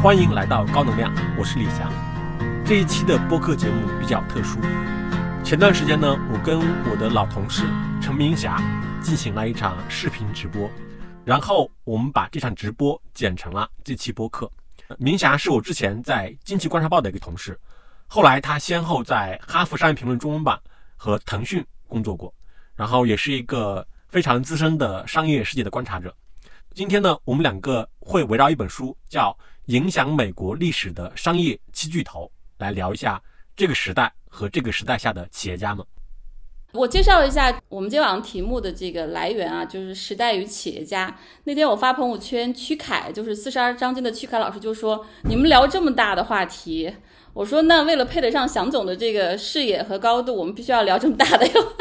欢迎来到高能量，我是李翔。这一期的播客节目比较特殊。前段时间呢，我跟我的老同事陈明霞进行了一场视频直播，然后我们把这场直播剪成了这期播客。明霞是我之前在经济观察报的一个同事，后来她先后在哈佛商业评论中文版和腾讯工作过，然后也是一个非常资深的商业世界的观察者。今天呢，我们两个会围绕一本书，叫《影响美国历史的商业七巨头》，来聊一下这个时代和这个时代下的企业家们。我介绍一下我们今天晚上题目的这个来源啊，就是时代与企业家。那天我发朋友圈，曲凯就是四十二章经的曲凯老师就说：“你们聊这么大的话题。”我说：“那为了配得上祥总的这个视野和高度，我们必须要聊这么大的哟。”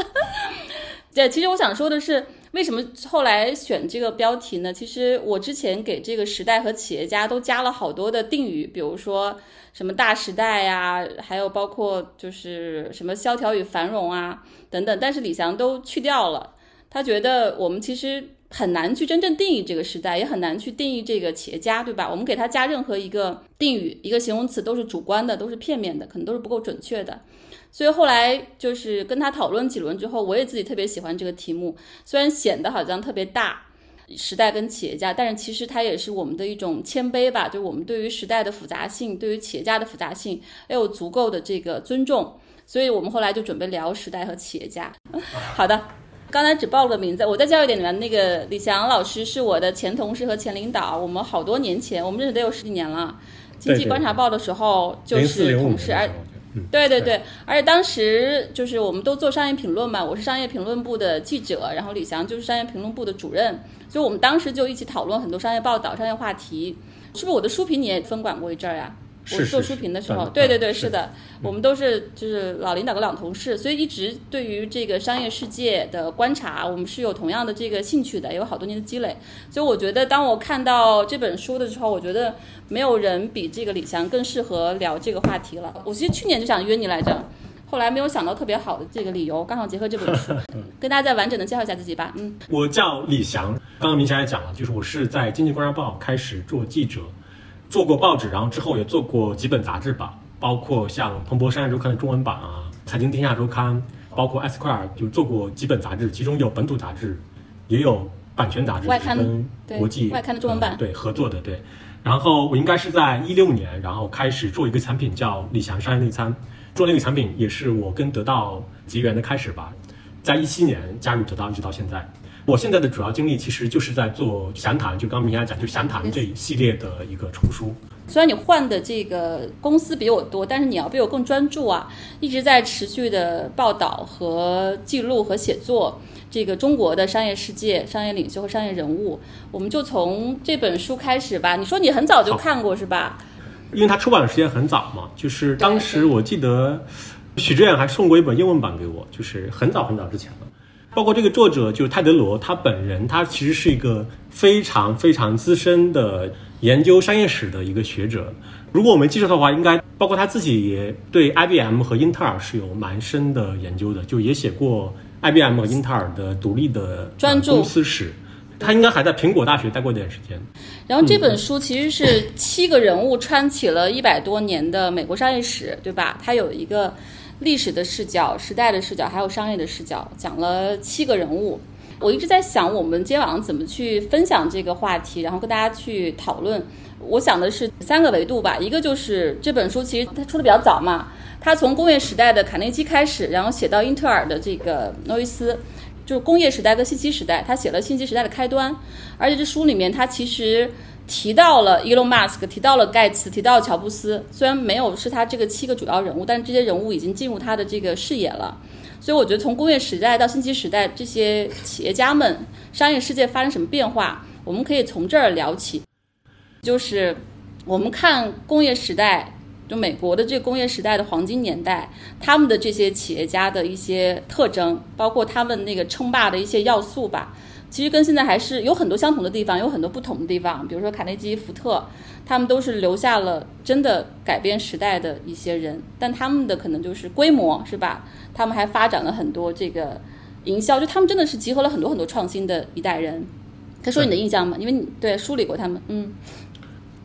对，其实我想说的是。为什么后来选这个标题呢？其实我之前给这个时代和企业家都加了好多的定语，比如说什么大时代呀，还有包括就是什么萧条与繁荣啊等等。但是李翔都去掉了，他觉得我们其实很难去真正定义这个时代，也很难去定义这个企业家，对吧？我们给他加任何一个定语、一个形容词都是主观的，都是片面的，可能都是不够准确的。所以后来就是跟他讨论几轮之后，我也自己特别喜欢这个题目。虽然显得好像特别大，时代跟企业家，但是其实它也是我们的一种谦卑吧。就是我们对于时代的复杂性，对于企业家的复杂性，要有足够的这个尊重。所以我们后来就准备聊时代和企业家。好的，刚才只报了个名字，我再介绍一点里面那个李翔老师是我的前同事和前领导，我们好多年前，我们认识得有十几年了。经济观察报的时候就是同事，而。对对对，而且当时就是我们都做商业评论嘛，我是商业评论部的记者，然后李翔就是商业评论部的主任，所以我们当时就一起讨论很多商业报道、商业话题。是不是我的书评你也分管过一阵儿呀？我做书评的时候，对对对，是的，我们都是就是老领导跟老同事，所以一直对于这个商业世界的观察，我们是有同样的这个兴趣的，有好多年的积累。所以我觉得，当我看到这本书的时候，我觉得没有人比这个李翔更适合聊这个话题了。我其实去年就想约你来着，后来没有想到特别好的这个理由，刚好结合这本书，跟大家再完整的介绍一下自己吧。嗯，我叫李翔，刚刚明霞也讲了，就是我是在《经济观察报》开始做记者。做过报纸，然后之后也做过几本杂志吧，包括像《彭博商业周刊》的中文版啊，《财经天下周刊》，包括 Esquire，就做过几本杂志，其中有本土杂志，也有版权杂志，跟国际外刊的中文版对合作的对。然后我应该是在一六年，然后开始做一个产品叫李翔商业内参，做那个产品也是我跟得到结缘的开始吧，在一七年加入得到，一直到现在。我现在的主要精力其实就是在做详谈，就刚明霞讲，就详谈这一系列的一个丛书。虽然你换的这个公司比我多，但是你要比我更专注啊，一直在持续的报道和记录和写作这个中国的商业世界、商业领袖和商业人物。我们就从这本书开始吧。你说你很早就看过是吧？因为它出版的时间很早嘛，就是当时我记得许志远还送过一本英文版给我，就是很早很早之前了。包括这个作者就是泰德罗，他本人他其实是一个非常非常资深的研究商业史的一个学者。如果我没记错的话，应该包括他自己也对 IBM 和英特尔是有蛮深的研究的，就也写过 IBM 和英特尔的独立的专注公司史。他应该还在苹果大学待过一段时间。然后这本书其实是七个人物穿起了一百多年的美国商业史，对吧？它有一个。历史的视角、时代的视角，还有商业的视角，讲了七个人物。我一直在想，我们今天晚上怎么去分享这个话题，然后跟大家去讨论。我想的是三个维度吧，一个就是这本书其实它出的比较早嘛，它从工业时代的卡内基开始，然后写到英特尔的这个诺伊斯，就是工业时代跟信息时代，他写了信息时代的开端。而且这书里面，它其实。提到了 Elon Musk，提到了盖茨，提到了乔布斯。虽然没有是他这个七个主要人物，但是这些人物已经进入他的这个视野了。所以我觉得从工业时代到信息时代，这些企业家们商业世界发生什么变化，我们可以从这儿聊起。就是我们看工业时代，就美国的这个工业时代的黄金年代，他们的这些企业家的一些特征，包括他们那个称霸的一些要素吧。其实跟现在还是有很多相同的地方，有很多不同的地方。比如说卡内基、福特，他们都是留下了真的改变时代的一些人，但他们的可能就是规模，是吧？他们还发展了很多这个营销，就他们真的是集合了很多很多创新的一代人。他说你的印象吗？因为你对梳理过他们，嗯。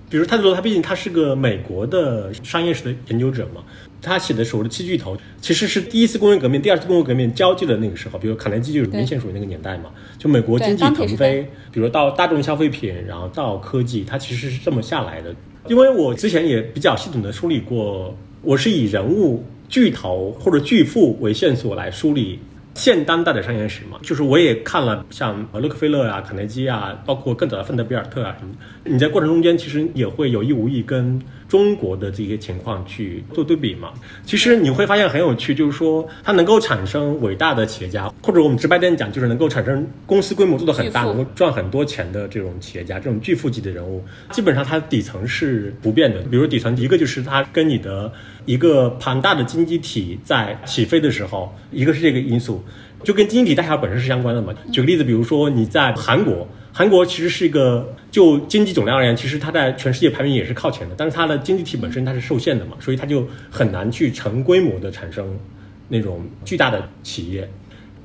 比如泰德罗，他毕竟他是个美国的商业史的研究者嘛，他写的所谓的七巨头，其实是第一次工业革命、第二次工业革命交界的那个时候，比如卡耐基就是明显属于那个年代嘛，就美国经济腾飞，比如到大众消费品，然后到科技，它其实是这么下来的。因为我之前也比较系统的梳理过，我是以人物巨头或者巨富为线索来梳理。现当代的商业史嘛，就是我也看了像洛克菲勒啊、卡耐基啊，包括更早的范德比尔特啊什么。你在过程中间其实也会有意无意跟中国的这些情况去做对比嘛。其实你会发现很有趣，就是说它能够产生伟大的企业家，或者我们直白点讲，就是能够产生公司规模做得很大、能够赚很多钱的这种企业家，这种巨富级的人物，基本上它底层是不变的。比如底层一个就是它跟你的。一个庞大的经济体在起飞的时候，一个是这个因素，就跟经济体大小本身是相关的嘛。举个例子，比如说你在韩国，韩国其实是一个就经济总量而言，其实它在全世界排名也是靠前的，但是它的经济体本身它是受限的嘛，所以它就很难去成规模的产生那种巨大的企业。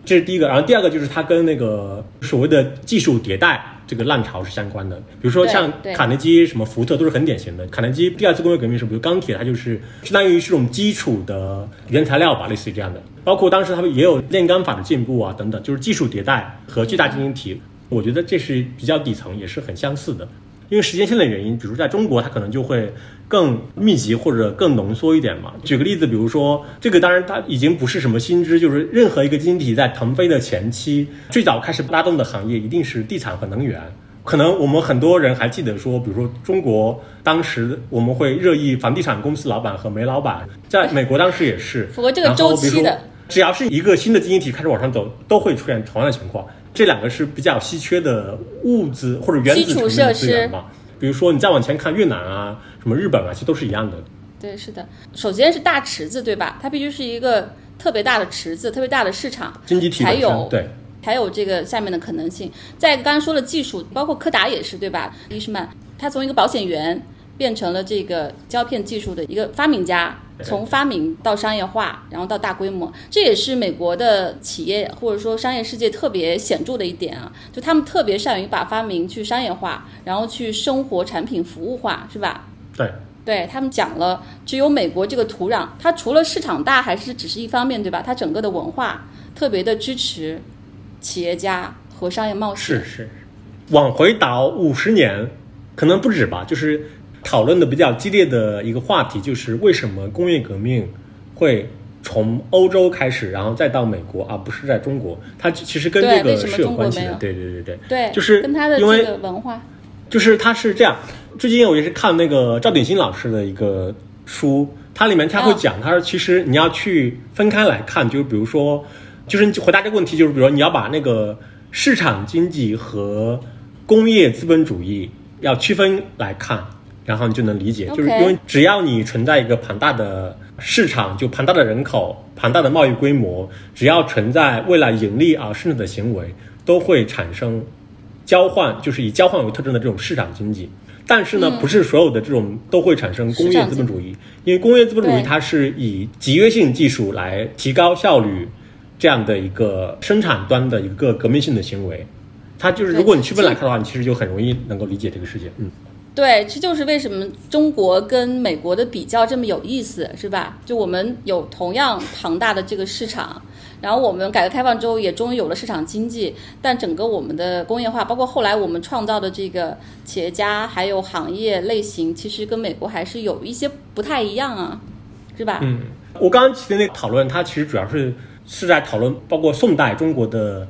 这是第一个，然后第二个就是它跟那个所谓的技术迭代这个浪潮是相关的。比如说像卡内基、什么福特都是很典型的。卡内基第二次工业革命时，比如钢铁，它就是相当于是种基础的原材料吧，类似于这样的。包括当时他们也有炼钢法的进步啊，等等，就是技术迭代和巨大经济体，我觉得这是比较底层，也是很相似的。因为时间线的原因，比如在中国，它可能就会更密集或者更浓缩一点嘛。举个例子，比如说这个，当然它已经不是什么新知，就是任何一个经济体在腾飞的前期，最早开始拉动的行业一定是地产和能源。可能我们很多人还记得说，比如说中国当时我们会热议房地产公司老板和煤老板，在美国当时也是符合这个周期的。只要是一个新的经济体开始往上走，都会出现同样的情况。这两个是比较稀缺的物资或者原子成的资源嘛？比如说你再往前看越南啊，什么日本啊，其实都是一样的。对，是的。首先是大池子，对吧？它必须是一个特别大的池子，特别大的市场，经济体才有对，还有这个下面的可能性。在刚刚说了技术，包括柯达也是，对吧？伊士曼，他从一个保险员变成了这个胶片技术的一个发明家。从发明到商业化，然后到大规模，这也是美国的企业或者说商业世界特别显著的一点啊！就他们特别善于把发明去商业化，然后去生活产品服务化，是吧？对，对他们讲了，只有美国这个土壤，它除了市场大，还是只是一方面对吧？它整个的文化特别的支持企业家和商业冒险。是是，往回倒五十年，可能不止吧，就是。讨论的比较激烈的一个话题就是为什么工业革命会从欧洲开始，然后再到美国，而不是在中国？它其实跟这个是有关系的。对对对对对，就是跟他的这个文化，就是他是这样。最近我也是看那个赵鼎新老师的一个书，它里面他会讲，他说其实你要去分开来看，就是比如说，就是回答这个问题，就是比如说你要把那个市场经济和工业资本主义要区分来看。然后你就能理解，就是因为只要你存在一个庞大的市场，就庞大的人口、庞大的贸易规模，只要存在为了盈利而生产的行为，都会产生交换，就是以交换为特征的这种市场经济。但是呢，不是所有的这种都会产生工业资本主义，因为工业资本主义它是以集约性技术来提高效率这样的一个生产端的一个革命性的行为。它就是如果你区分来看的话，你其实就很容易能够理解这个世界。嗯。对，这就是为什么中国跟美国的比较这么有意思，是吧？就我们有同样庞大的这个市场，然后我们改革开放之后也终于有了市场经济，但整个我们的工业化，包括后来我们创造的这个企业家还有行业类型，其实跟美国还是有一些不太一样啊，是吧？嗯，我刚刚提的那个讨论，它其实主要是是在讨论包括宋代中国的。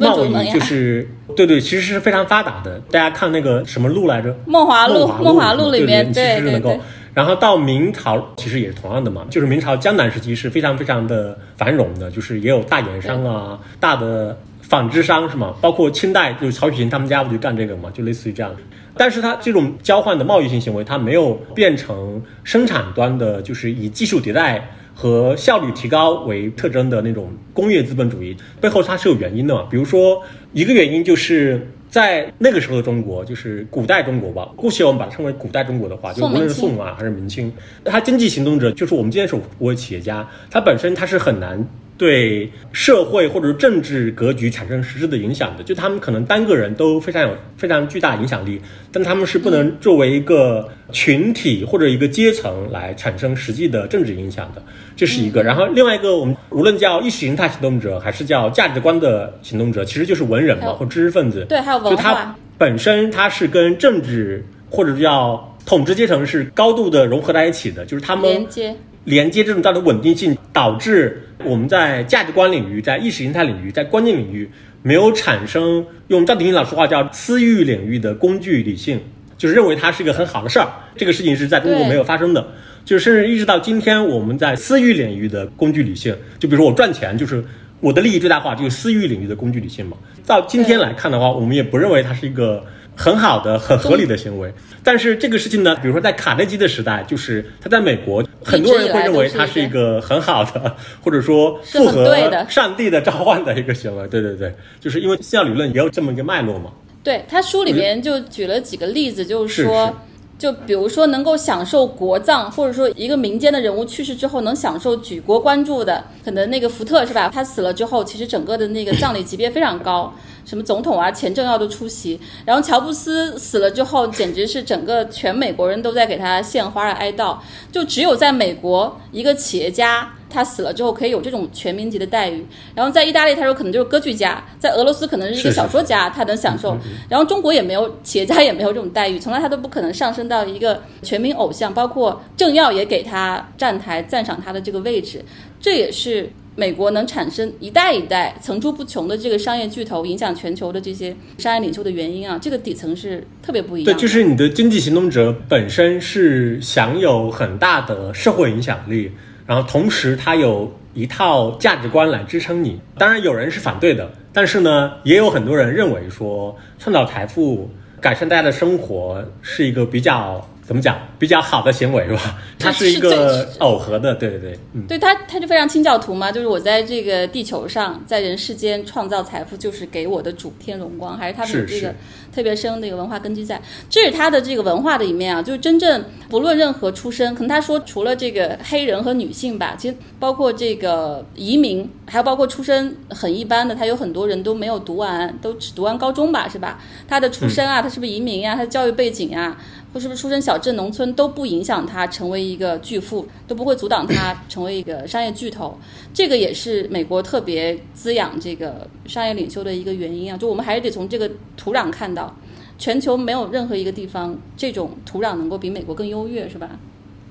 贸易就是对对，其实是非常发达的。大家看那个什么路来着？梦华录，梦华录里面，对对对。然后到明朝，其实也是同样的嘛，就是明朝江南时期是非常非常的繁荣的，就是也有大盐商啊，大的纺织商是吗？包括清代就是曹雪芹他们家不就干这个嘛，就类似于这样。但是它这种交换的贸易性行为，它没有变成生产端的，就是以技术迭代。和效率提高为特征的那种工业资本主义背后，它是有原因的嘛？比如说，一个原因就是在那个时候的中国，就是古代中国吧，姑且我们把它称为古代中国的话，就无论是宋啊还是明清，它经济行动者就是我们今天所谓企业家，它本身它是很难对社会或者政治格局产生实质的影响的。就他们可能单个人都非常有非常巨大影响力，但他们是不能作为一个群体或者一个阶层来产生实际的政治影响的。这是一个。然后另外一个，我们无论叫意识形态行动者，还是叫价值观的行动者，其实就是文人嘛，或知识分子。对，还有文化。本身他是跟政治或者叫统治阶层是高度的融合在一起的，就是他们连接连接这种道德稳定性，导致我们在价值观领域、在意识形态领域、在观念领域没有产生用赵鼎鑫老师话叫私域领域的工具理性，就是认为它是一个很好的事儿。这个事情是在中国没有发生的，就是甚至一直到今天，我们在私域领域的工具理性，就比如说我赚钱就是。我的利益最大化就是私域领域的工具理性嘛。到今天来看的话，我们也不认为它是一个很好的、很合理的行为。但是这个事情呢，比如说在卡内基的时代，就是他在美国，很多人会认为他是一个很好的，或者说符合上帝的召唤的一个行为。对对对，就是因为信仰理论也有这么一个脉络嘛。对他书里面就举了几个例子，就是说。就比如说，能够享受国葬，或者说一个民间的人物去世之后能享受举国关注的，可能那个福特是吧？他死了之后，其实整个的那个葬礼级别非常高，什么总统啊、前政要都出席。然后乔布斯死了之后，简直是整个全美国人都在给他献花哀悼。就只有在美国，一个企业家。他死了之后可以有这种全民级的待遇，然后在意大利他说可能就是歌剧家，在俄罗斯可能是一个小说家，他能享受，然后中国也没有企业家也没有这种待遇，从来他都不可能上升到一个全民偶像，包括政要也给他站台赞赏他的这个位置，这也是美国能产生一代一代层出不穷的这个商业巨头，影响全球的这些商业领袖的原因啊，这个底层是特别不一样。对，就是你的经济行动者本身是享有很大的社会影响力。然后同时，他有一套价值观来支撑你。当然，有人是反对的，但是呢，也有很多人认为说，创造财富、改善大家的生活是一个比较。怎么讲比较好的行为是吧？它是一个耦合的，对对对，嗯，对他他就非常清教徒嘛，就是我在这个地球上，在人世间创造财富，就是给我的主添荣光，还是他的这个特别深的一个文化根基在，这是他的这个文化的一面啊，就是真正不论任何出身，可能他说除了这个黑人和女性吧，其实包括这个移民，还有包括出身很一般的，他有很多人都没有读完，都只读完高中吧，是吧？他的出身啊，他是不是移民呀？他的教育背景啊？或是不是出身小镇、农村都不影响他成为一个巨富，都不会阻挡他成为一个商业巨头。这个也是美国特别滋养这个商业领袖的一个原因啊。就我们还是得从这个土壤看到，全球没有任何一个地方这种土壤能够比美国更优越，是吧？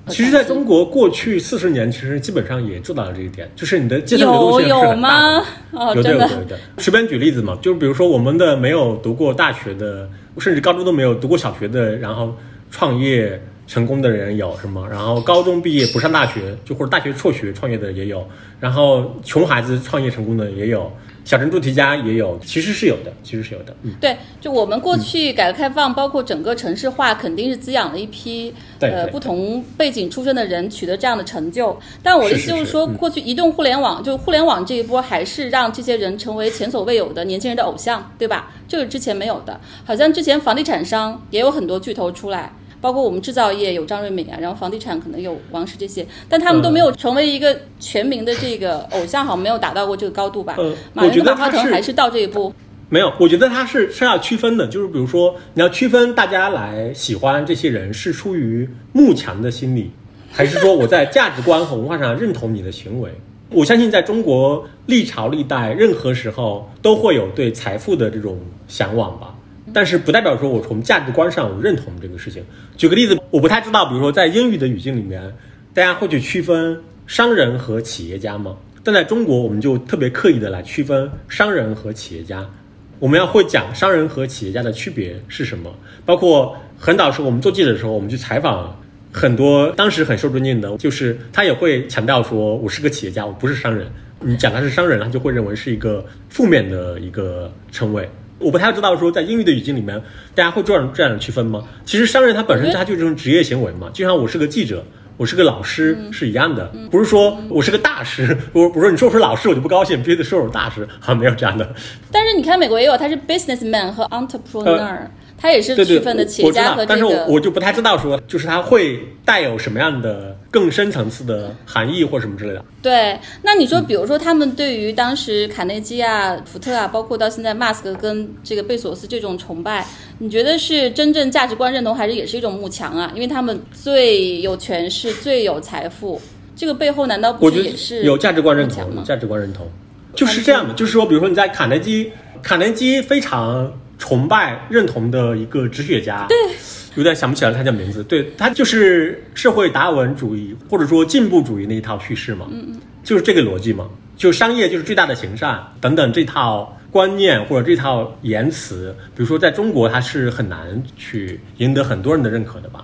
其实，在中国过去四十年，其实基本上也做到了这一点，就是你的阶层流动性是很大的。有的有的有的。随便举例子嘛，就是比如说我们的没有读过大学的。甚至高中都没有读过小学的，然后创业成功的人有什么？然后高中毕业不上大学，就或者大学辍学创业的也有，然后穷孩子创业成功的也有，小镇做题家也有，其实是有的，其实是有的。嗯，对，就我们过去改革开放，包括整个城市化，肯定是滋养了一批呃不同背景出身的人取得这样的成就。但我的意思就是说，过去移动互联网，就互联网这一波，还是让这些人成为前所未有的年轻人的偶像，对吧？这个之前没有的，好像之前房地产商也有很多巨头出来，包括我们制造业有张瑞敏啊，然后房地产可能有王石这些，但他们都没有成为一个全民的这个偶像，好像没有达到过这个高度吧？嗯，我觉得马腾还是到这一步。没有，我觉得他是是要区分的，就是比如说你要区分大家来喜欢这些人是出于慕强的心理，还是说我在价值观和文化上认同你的行为。我相信，在中国历朝历代，任何时候都会有对财富的这种向往吧。但是，不代表说我从价值观上我认同这个事情。举个例子，我不太知道，比如说在英语的语境里面，大家会去区分商人和企业家吗？但在中国，我们就特别刻意的来区分商人和企业家。我们要会讲商人和企业家的区别是什么，包括很早时候我们做记者的时候，我们去采访。很多当时很受尊敬的，就是他也会强调说，我是个企业家，我不是商人。你讲他是商人，他就会认为是一个负面的一个称谓。我不太知道说，在英语的语境里面，大家会这样这样区分吗？其实商人他本身他就是种职业行为嘛，就像我是个记者，我是个老师是一样的，不是说我是个大师，我我说你说我是老师我就不高兴，必须得说我是大师，好像没有这样的。但是你看美国也有，他是 businessman 和 entrepreneur。他也是区分的企业家和这个，但是我我就不太知道说，就是他会带有什么样的更深层次的含义或什么之类的。对，那你说，比如说他们对于当时卡内基啊、福特啊，包括到现在马斯克跟这个贝索斯这种崇拜，你觉得是真正价值观认同，还是也是一种慕强啊？因为他们最有权势、最有财富，这个背后难道不是也是有价值观认同，吗？价值观认同，就是这样的。就是说，比如说你在卡内基，卡内基非常崇拜认同的一个哲学家，对，有点想不起来他叫名字。对他就是社会达尔文主义或者说进步主义那一套叙事嘛，嗯嗯，就是这个逻辑嘛，就商业就是最大的行善等等这套。观念或者这套言辞，比如说在中国，它是很难去赢得很多人的认可的吧？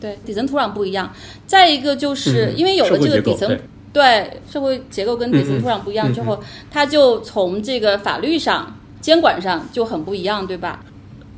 对，底层土壤不一样。再一个就是、嗯因为有了这个底层对，对社会结构跟底层土壤不一样之后，它就从这个法律上、监管上就很不一样，对吧？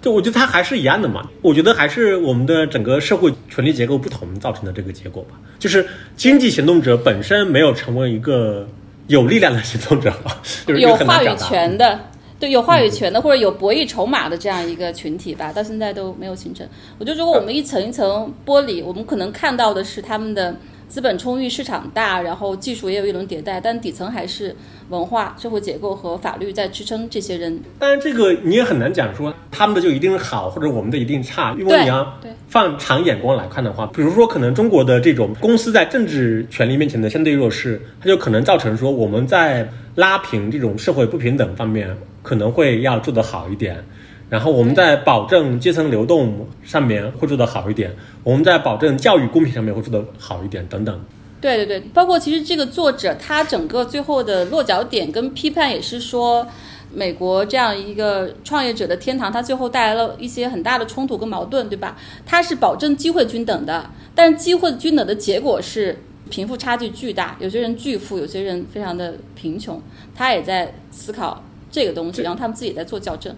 对，我觉得它还是一样的嘛。我觉得还是我们的整个社会权力结构不同造成的这个结果吧。就是经济行动者本身没有成为一个有力量的行动者吧，就是有话语。权的，对，有话语权的或者有博弈筹码的这样一个群体吧，到现在都没有形成。我觉得如果我们一层一层剥离，我们可能看到的是他们的资本充裕、市场大，然后技术也有一轮迭代，但底层还是文化、社会结构和法律在支撑这些人。但是这个你也很难讲说他们的就一定好，或者我们的一定差，因为你要放长眼光来看的话，比如说可能中国的这种公司在政治权利面前的相对弱势，它就可能造成说我们在拉平这种社会不平等方面可能会要做得好一点。然后我们在保证阶层流动上面会做得好一点，我们在保证教育公平上面会做得好一点，等等。对对对，包括其实这个作者他整个最后的落脚点跟批判也是说，美国这样一个创业者的天堂，它最后带来了一些很大的冲突跟矛盾，对吧？它是保证机会均等的，但是机会均等的结果是贫富差距巨大，有些人巨富，有些人非常的贫穷，他也在思考这个东西，然后他们自己也在做校正。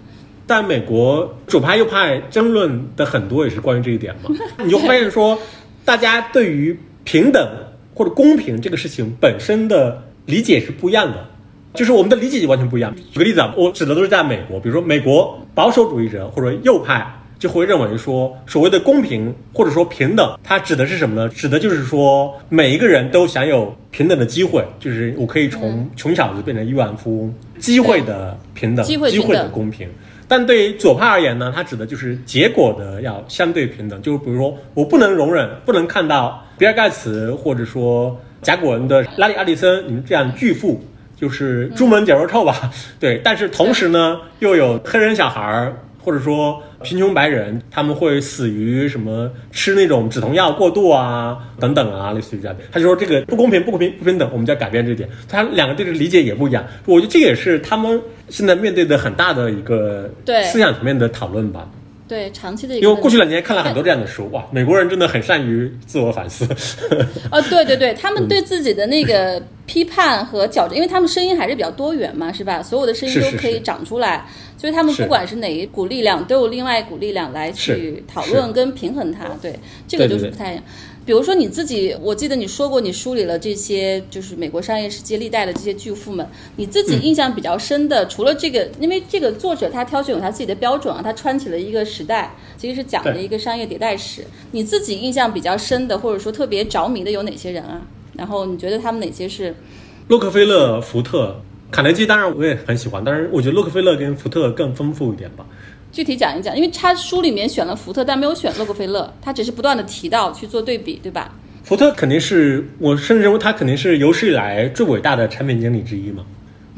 但美国左派右派争论的很多也是关于这一点嘛，你就会发现说，大家对于平等或者公平这个事情本身的理解是不一样的，就是我们的理解就完全不一样。举个例子啊，我指的都是在美国，比如说美国保守主义者或者右派就会认为说，所谓的公平或者说平等，它指的是什么呢？指的就是说每一个人都享有平等的机会，就是我可以从穷小子变成亿万富翁，机会的平等，机会均机会的公平。但对于左派而言呢，它指的就是结果的要相对平等，就是比如说我不能容忍，不能看到比尔盖茨或者说甲骨文的拉里·阿里森你们这样巨富，就是朱门酒肉臭吧？对，但是同时呢，又有黑人小孩儿或者说贫穷白人，他们会死于什么吃那种止痛药过度啊等等啊，类似于这样。他就说这个不公平、不公平、不平等，我们就要改变这点。他两个对这理解也不一样，我觉得这也是他们现在面对的很大的一个对思想层面的讨论吧。对长期的一个因为过去两年看了很多这样的书，哇，美国人真的很善于自我反思。哦，对对对，他嗯们对自己的那个批判和矫正，因为他们声音还是比较多元嘛，是吧？所有的声音都可以长出来，所以他们不管是哪一股力量，都有另外一股力量来去讨论跟平衡它。对，这个就是不太一样。比如说你自己，我记得你说过，你梳理了这些就是美国商业世界历代的这些巨富们，你自嗯己印象比较深的，除了这个，因为这个作者他挑选有他自己的标准啊，他穿起了一个时代，其实是讲的一个商业迭代史。你自己印象比较深的，或者说特别着迷的有哪些人啊？然后你觉得他们哪些是？洛克菲勒、福特、卡内基，当然我也很喜欢，但是我觉得洛克菲勒跟福特更丰富一点吧。具体讲一讲，因为他书里面选了福特，但没有选洛克菲勒，他只是不断的提到去做对比，对吧？福特肯定是我甚至认为他肯定是有史以来最伟大的产品经理之一嘛。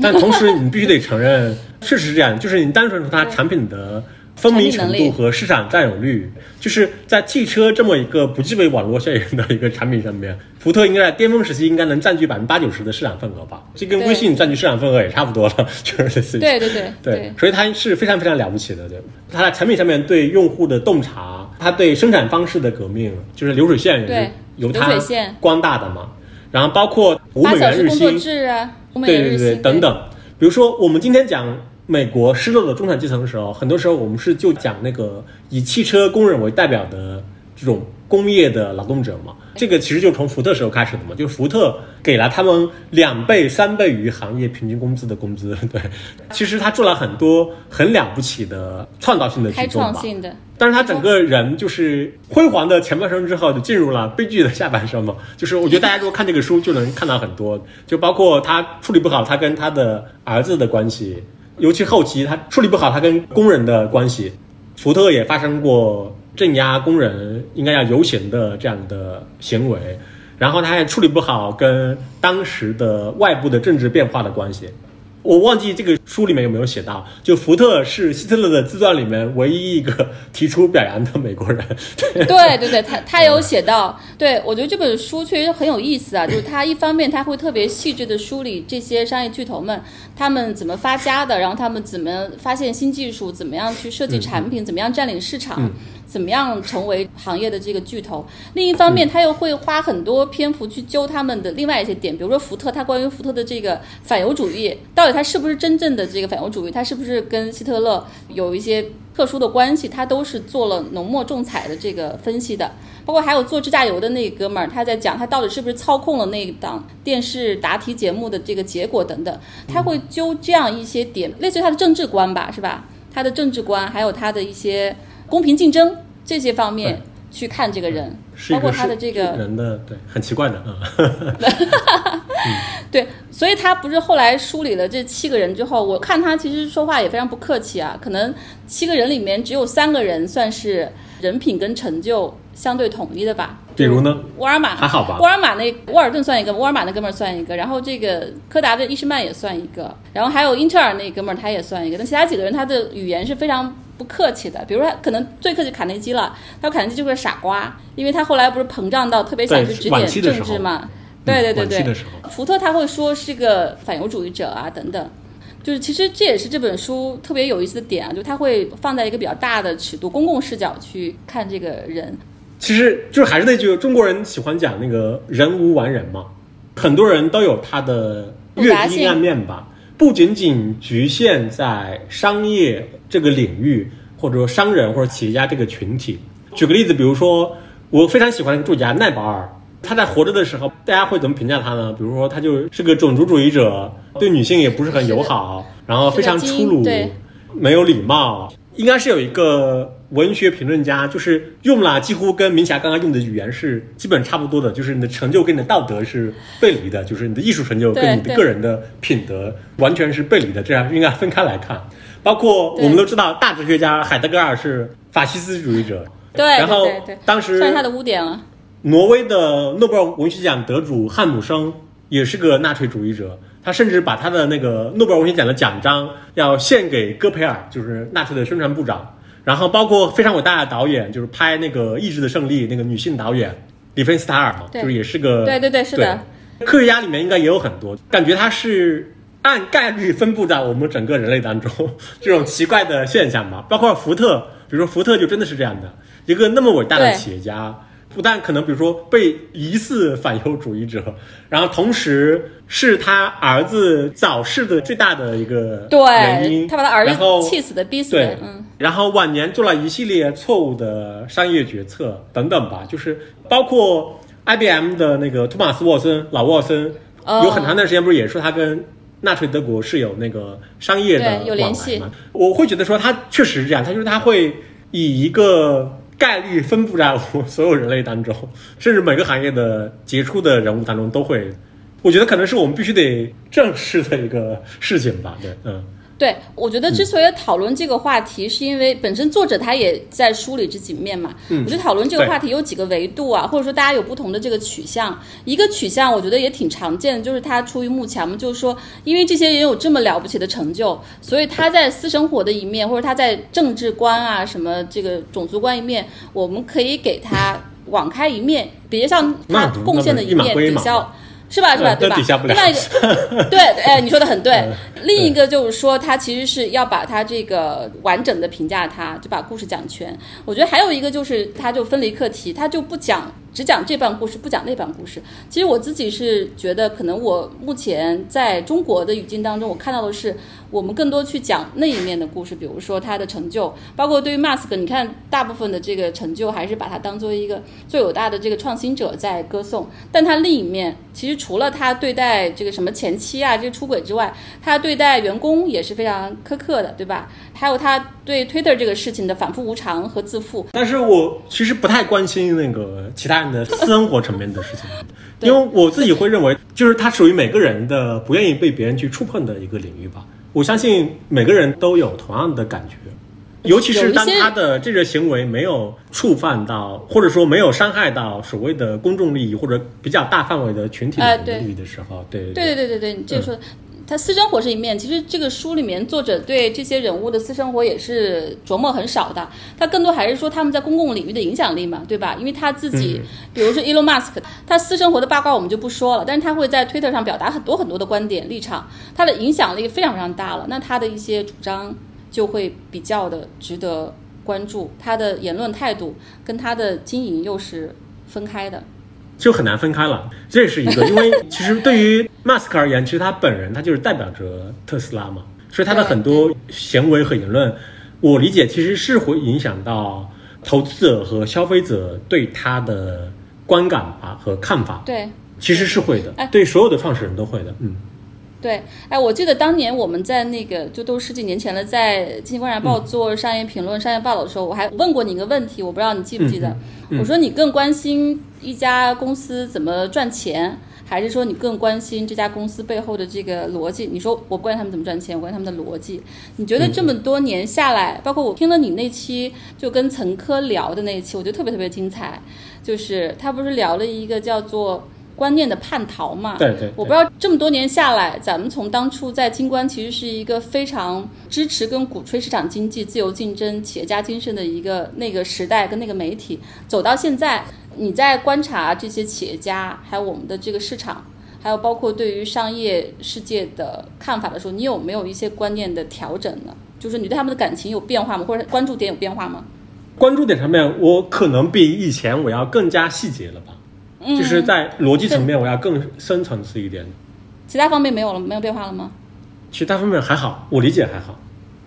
但同时，你必须得承认，确实是这样，就是你单纯从他产品的风靡程度和市场占有率，就是在汽车这么一个不具备网络效应的一个产品上面，福特应该在巅峰时期应该能占据百分之八九十的市场份额吧？这跟微信占据市场份额也差不多了，就是类似于对对对对，所以它是非常非常了不起的，对。它在产品上面对用户的洞察，它对生产方式的革命，就是流水线也对是由它光大的嘛。然后包括五八美元日小时工作薪，制啊，五美对对对等。等。比如说，我们今天讲美国失落的中产阶层的时候，很多时候我们是就讲那个以汽车工人为代表的这种工业的劳动者嘛。这个其实就从福特时候开始的嘛，就是福特给了他们两倍、三倍于行业平均工资的工资。对，其实他做了很多很了不起的创造性的举开动吧。创性的，但是他整个人就是辉煌的前半生之后，就进入了悲剧的下半生嘛。就是我觉得大家如果看这个书，就能看到很多，就包括他处理不好他跟他的儿子的关系，尤其后期他处理不好他跟工人的关系。福特也发生过镇压工人应该要游行的这样的行为，然后他还处理不好跟当时的外部的政治变化的关系。我忘记这个书里面有没有写到，就福特是希特勒的自传里面唯一一个提出表扬的美国人。对对对，他他有写到，对我觉得这本书确实很有意思啊，就是他一方面他会特别细致的梳理这些商业巨头们他们怎么发家的，然后他们怎么发现新技术，怎么样去设计产品，怎么样占领市场。嗯怎么样成为行业的这个巨头？另一方面，他又会花很多篇幅去揪他们的另外一些点，比如说福特，他关于福特的这个反犹主义，到底他是不是真正的这个反犹主义？他是不是跟希特勒有一些特殊的关系？他都是做了浓墨重彩的这个分析的。包括还有做自驾游的那哥们儿，他在讲他到底是不是操控了那一档电视答题节目的这个结果等等，他会揪这样一些点，类似于他的政治观吧，是吧？他的政治观，还有他的一些公平竞争这些方面去看这个人，是包括他的这个人的对很奇怪的啊。对，所以他不是后来梳理了这七个人之后，我看他其实说话也非常不客气啊。可能七个人里面只有三个人算是人品跟成就相对统一的吧。比如呢？沃尔玛还好吧沃尔玛那沃尔顿算一个，沃尔玛那哥们儿算一个，然后这个柯达的伊士曼也算一个，然后还有英特尔那哥们儿他也算一个。但其他几个人他的语言是非常不客气的，比如说他可能最客气卡内基了，他说卡内基就是个傻瓜，因为他后来不是膨胀到特别想去指点政治嘛。对对对对。福特他会说是个反犹主义者啊等等，就是其实这也是这本书特别有意思的点啊，就他会放在一个比较大的尺度、公共视角去看这个人。其实就是还是那句，中国人喜欢讲那个人无完人嘛，很多人都有他的越阴暗面吧，不仅仅局限在商业这个领域，或者说商人或者企业家这个群体。举个例子，比如说我非常喜欢的作家奈保尔，他在活着的时候，大家会怎么评价他呢？比如说他就是个种族主义者，对女性也不是很友好，然后非常粗鲁，没有礼貌。应该是有一个文学评论家，就是用了几乎跟明霞刚刚用的语言是基本差不多的，就是你的成就跟你的道德是背离的，就是你的艺术成就跟你的个人的品德完全是背离的，这样应该分开来看。包括我们都知道，大哲学家海德格尔是法西斯主义者，对然后对对对，当时算是他的污点了。挪威的诺贝尔文学奖得主汉姆生也是个纳粹主义者，他甚至把他的那个诺贝尔文学奖的奖章要献给戈培尔，就是纳粹的宣传部长。然后包括非常伟大的导演，就是拍那个《意志的胜利》那个女性导演里芬斯塔尔嘛，对。就是也是个对对对，是的，科学家里面应该也有很多，感觉他是按概率分布在我们整个人类当中 这种奇怪的现象吧。包括福特，比如说福特就真的是这样的，一个那么伟大的企业家，不但可能比如说被疑似反犹主义者，然后同时是他儿子早逝的最大的一个原对因，他把他儿然后子气死的、逼死对的，嗯，然后晚年做了一系列错误的商业决策等等吧，就是包括 IBM 的那个托马斯沃森老沃森，哦。有很长一段时间不是也说他跟纳粹德国是有那个商业的有联系往来嘛？我会觉得说他确实是这样，他就是他会以一个概率分布在我们所有人类当中，甚至每个行业的杰出的人物当中都会。我觉得可能是我们必须得正视的一个事情吧，对，嗯。对，我觉得之所以讨论这个话题，是因为本身作者他也在梳理这几面嘛。嗯我觉得讨论这个话题有几个维度啊，或者说大家有不同的这个取向。一个取向我觉得也挺常见的，就是他出于慕强嘛，就是说，因为这些人有这么了不起的成就，所以他在私生活的一面，或者他在政治观啊、什么这个种族观一面，我们可以给他网开一面，别像他贡献的一面那不是一码归一码抵消。是吧？是吧？呃对吧？另外一个，对，哎，你说的很对。嗯另一个就是说，他其实是要把他这个完整的评价他，就把故事讲全。我觉得还有一个就是，他就分离课题，他就不讲只讲这半故事，不讲那半故事。其实我自己是觉得，可能我目前在中国的语境当中，我看到的是，我们更多去讲那一面的故事，比如说他的成就，包括对于 Mask，你看大部分的这个成就还是把他当做一个最伟大的这个创新者在歌颂。但他另一面，其实除了他对待这个什么前妻啊这个出轨之外，他对待员工也是非常苛刻的，对吧？还有他对 Twitter 这个事情的反复无常和自负。但是我其实不太关心那个其他人的私生活层面的事情，因为我自己会认为，就是它属于每个人的不愿意被别人去触碰的一个领域吧。我相信每个人都有同样的感觉，尤其是当他的这个行为没有触犯到，或者说没有伤害到所谓的公众利益或者比较大范围的群体的利益的时候，对对对对对对，你这说。他私生活是一面，其实这个书里面作者对这些人物的私生活也是琢磨很少的，他更多还是说他们在公共领域的影响力嘛，对吧？因为他自己，比如说 Elon Musk，他私生活的八卦我们就不说了，但是他会在 Twitter 上表达很多很多的观点立场，他的影响力非常非常大了，那他的一些主张就会比较的值得关注，他的言论态度跟他的经营又是分开的。就很难分开了，这是一个，因为 其实对于马斯克而言，其实他本人他就是代表着特斯拉嘛，所以他的很多行为和言论，我理解其实是会影响到投资者和消费者对他的观感吧和看法。对，其实是会的，对所有的创始人都会的，嗯。对，哎，我记得当年我们在那个就都十几年前了，在《经济观察报》做商业评论、商业报道的时候，我还问过你一个问题，我不知道你记不记得。我说你更关心一家公司怎么赚钱，还是说你更关心这家公司背后的这个逻辑？你说我关心他们怎么赚钱，我关心他们的逻辑。你觉得这么多年下来，包括我听了你那期就跟陈科聊的那一期，我觉得特别特别精彩，就是他不是聊了一个叫做。观念的叛逃嘛，对对，我不知道这么多年下来，咱们从当初在金关其实是一个非常支持跟鼓吹市场经济、自由竞争、企业家精神的一个那个时代跟那个媒体，走到现在，你在观察这些企业家，还有我们的这个市场，还有包括对于商业世界的看法的时候，你有没有一些观念的调整呢？就是你对他们的感情有变化吗？或者关注点有变化吗？关注点上面，我可能比以前我要更加细节了吧。就是在逻辑层面，我要更深层次一点。其他方面没有了，没有变化了吗？其他方面还好，我理解还好。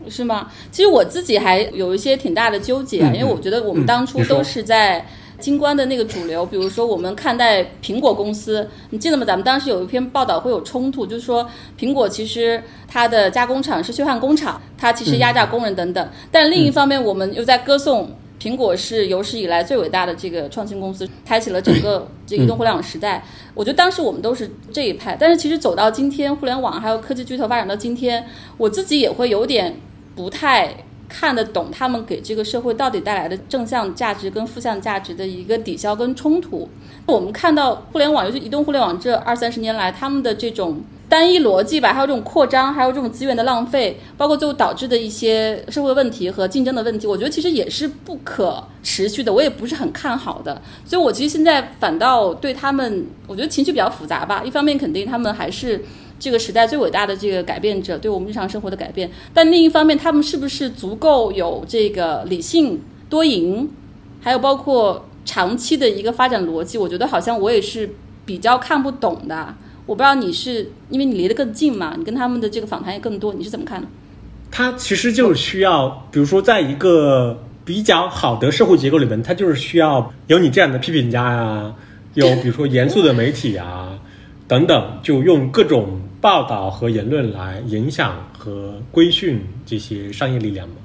是吗？其实我自己还有一些挺大的纠结，因为我觉得我们当初都是在金关的那个主流。比如说，我们看待苹果公司，你记得吗？咱们当时有一篇报道会有冲突，就是说苹果其实它的加工厂是血汗工厂，它其实压榨工人等等。但另一方面，我们又在歌颂。苹果是有史以来最伟大的这个创新公司，开启了整个 这个移动互联网时代。我觉得当时我们都是这一派，但是其实走到今天，互联网还有科技巨头发展到今天，我自己也会有点不太看得懂他们给这个社会到底带来的正向价值跟负向价值的一个抵消跟冲突。我们看到互联网，尤其移动互联网这二三十年来，他们的这种。单一逻辑吧，还有这种扩张，还有这种资源的浪费，包括最后导致的一些社会问题和竞争的问题，我觉得其实也是不可持续的，我也不是很看好的。所以，我其实现在反倒对他们，我觉得情绪比较复杂吧。一方面，肯定他们还是这个时代最伟大的这个改变者，对我们日常生活的改变；但另一方面，他们是不是足够有这个理性、多赢，还有包括长期的一个发展逻辑？我觉得好像我也是比较看不懂的。我不知道你是因为你离得更近嘛，你跟他们的这个访谈也更多，你是怎么看的？他其实就是需要，比如说在一个比较好的社会结构里面，他就是需要有你这样的批评家呀，有比如说严肃的媒体啊等等，就用各种报道和言论来影响和规训这些商业力量嘛。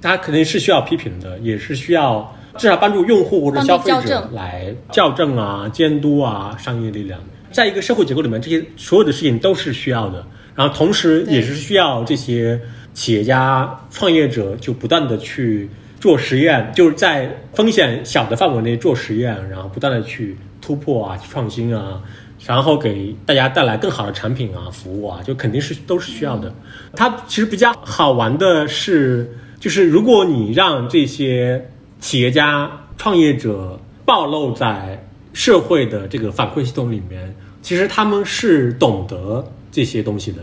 他肯定是需要批评的，也是需要至少帮助用户或者消费者来校正啊、监督啊商业力量。在一个社会结构里面，这些所有的事情都是需要的，然后同时也是需要这些企业家、创业者就不断的去做实验，就是在风险小的范围内做实验，然后不断的去突破啊、创新啊，然后给大家带来更好的产品啊、服务啊，就肯定是都是需要的。它其实比较好玩的是，就是如果你让这些企业家、创业者暴露在社会的这个反馈系统里面。其实他们是懂得这些东西的，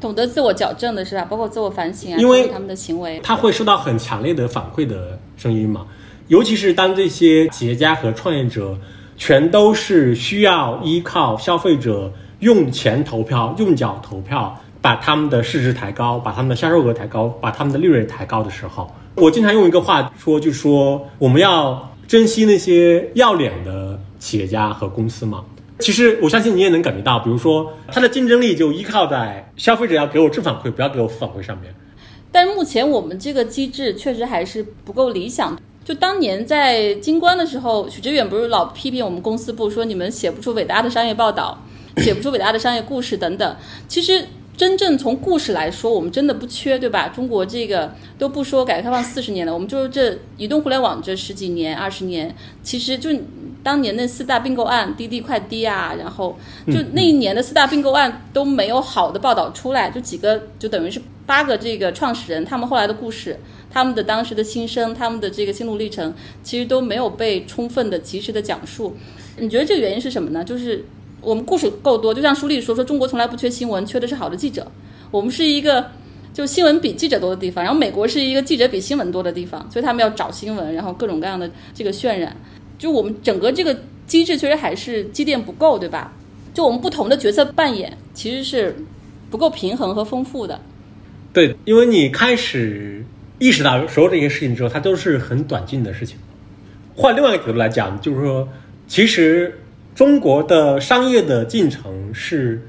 懂得自我矫正的是吧？包括自我反省啊，因为他们的行为，他会受到很强烈的反馈的声音嘛。尤其是当这些企业家和创业者全都是需要依靠消费者用钱投票、用脚投票，把他们的市值抬高，把他们的销售额抬高，把他们的利润抬高的时候，我经常用一个话说，就说我们要珍惜那些要脸的企业家和公司嘛。其实我相信你也能感觉到，比如说它的竞争力就依靠在消费者要给我正反馈，不要给我负反馈上面。但目前我们这个机制确实还是不够理想。就当年在金关的时候，许知远不是老批评我们公司部说你们写不出伟大的商业报道，写不出伟大的商业故事等等。其实真正从故事来说，我们真的不缺，对吧？中国这个都不说改革开放四十年了，我们就是这移动互联网这十几年、二十年，其实就当年那四大并购案，滴滴快滴啊，然后就那一年的四大并购案都没有好的报道出来，就几个就等于是八个这个创始人他们后来的故事。他们的当时的心声，他们的这个心路历程，其实都没有被充分的、及时的讲述。你觉得这个原因是什么呢？就是我们故事够多，就像书里说，说中国从来不缺新闻，缺的是好的记者。我们是一个就新闻比记者多的地方，然后美国是一个记者比新闻多的地方，所以他们要找新闻，然后各种各样的这个渲染。就我们整个这个机制确实还是积淀不够，对吧？就我们不同的角色扮演其实是不够平衡和丰富的。对，因为你开始。意识到所有这些事情之后，它都是很短进的事情。换另外一个角度来讲，就是说，其实中国的商业的进程是，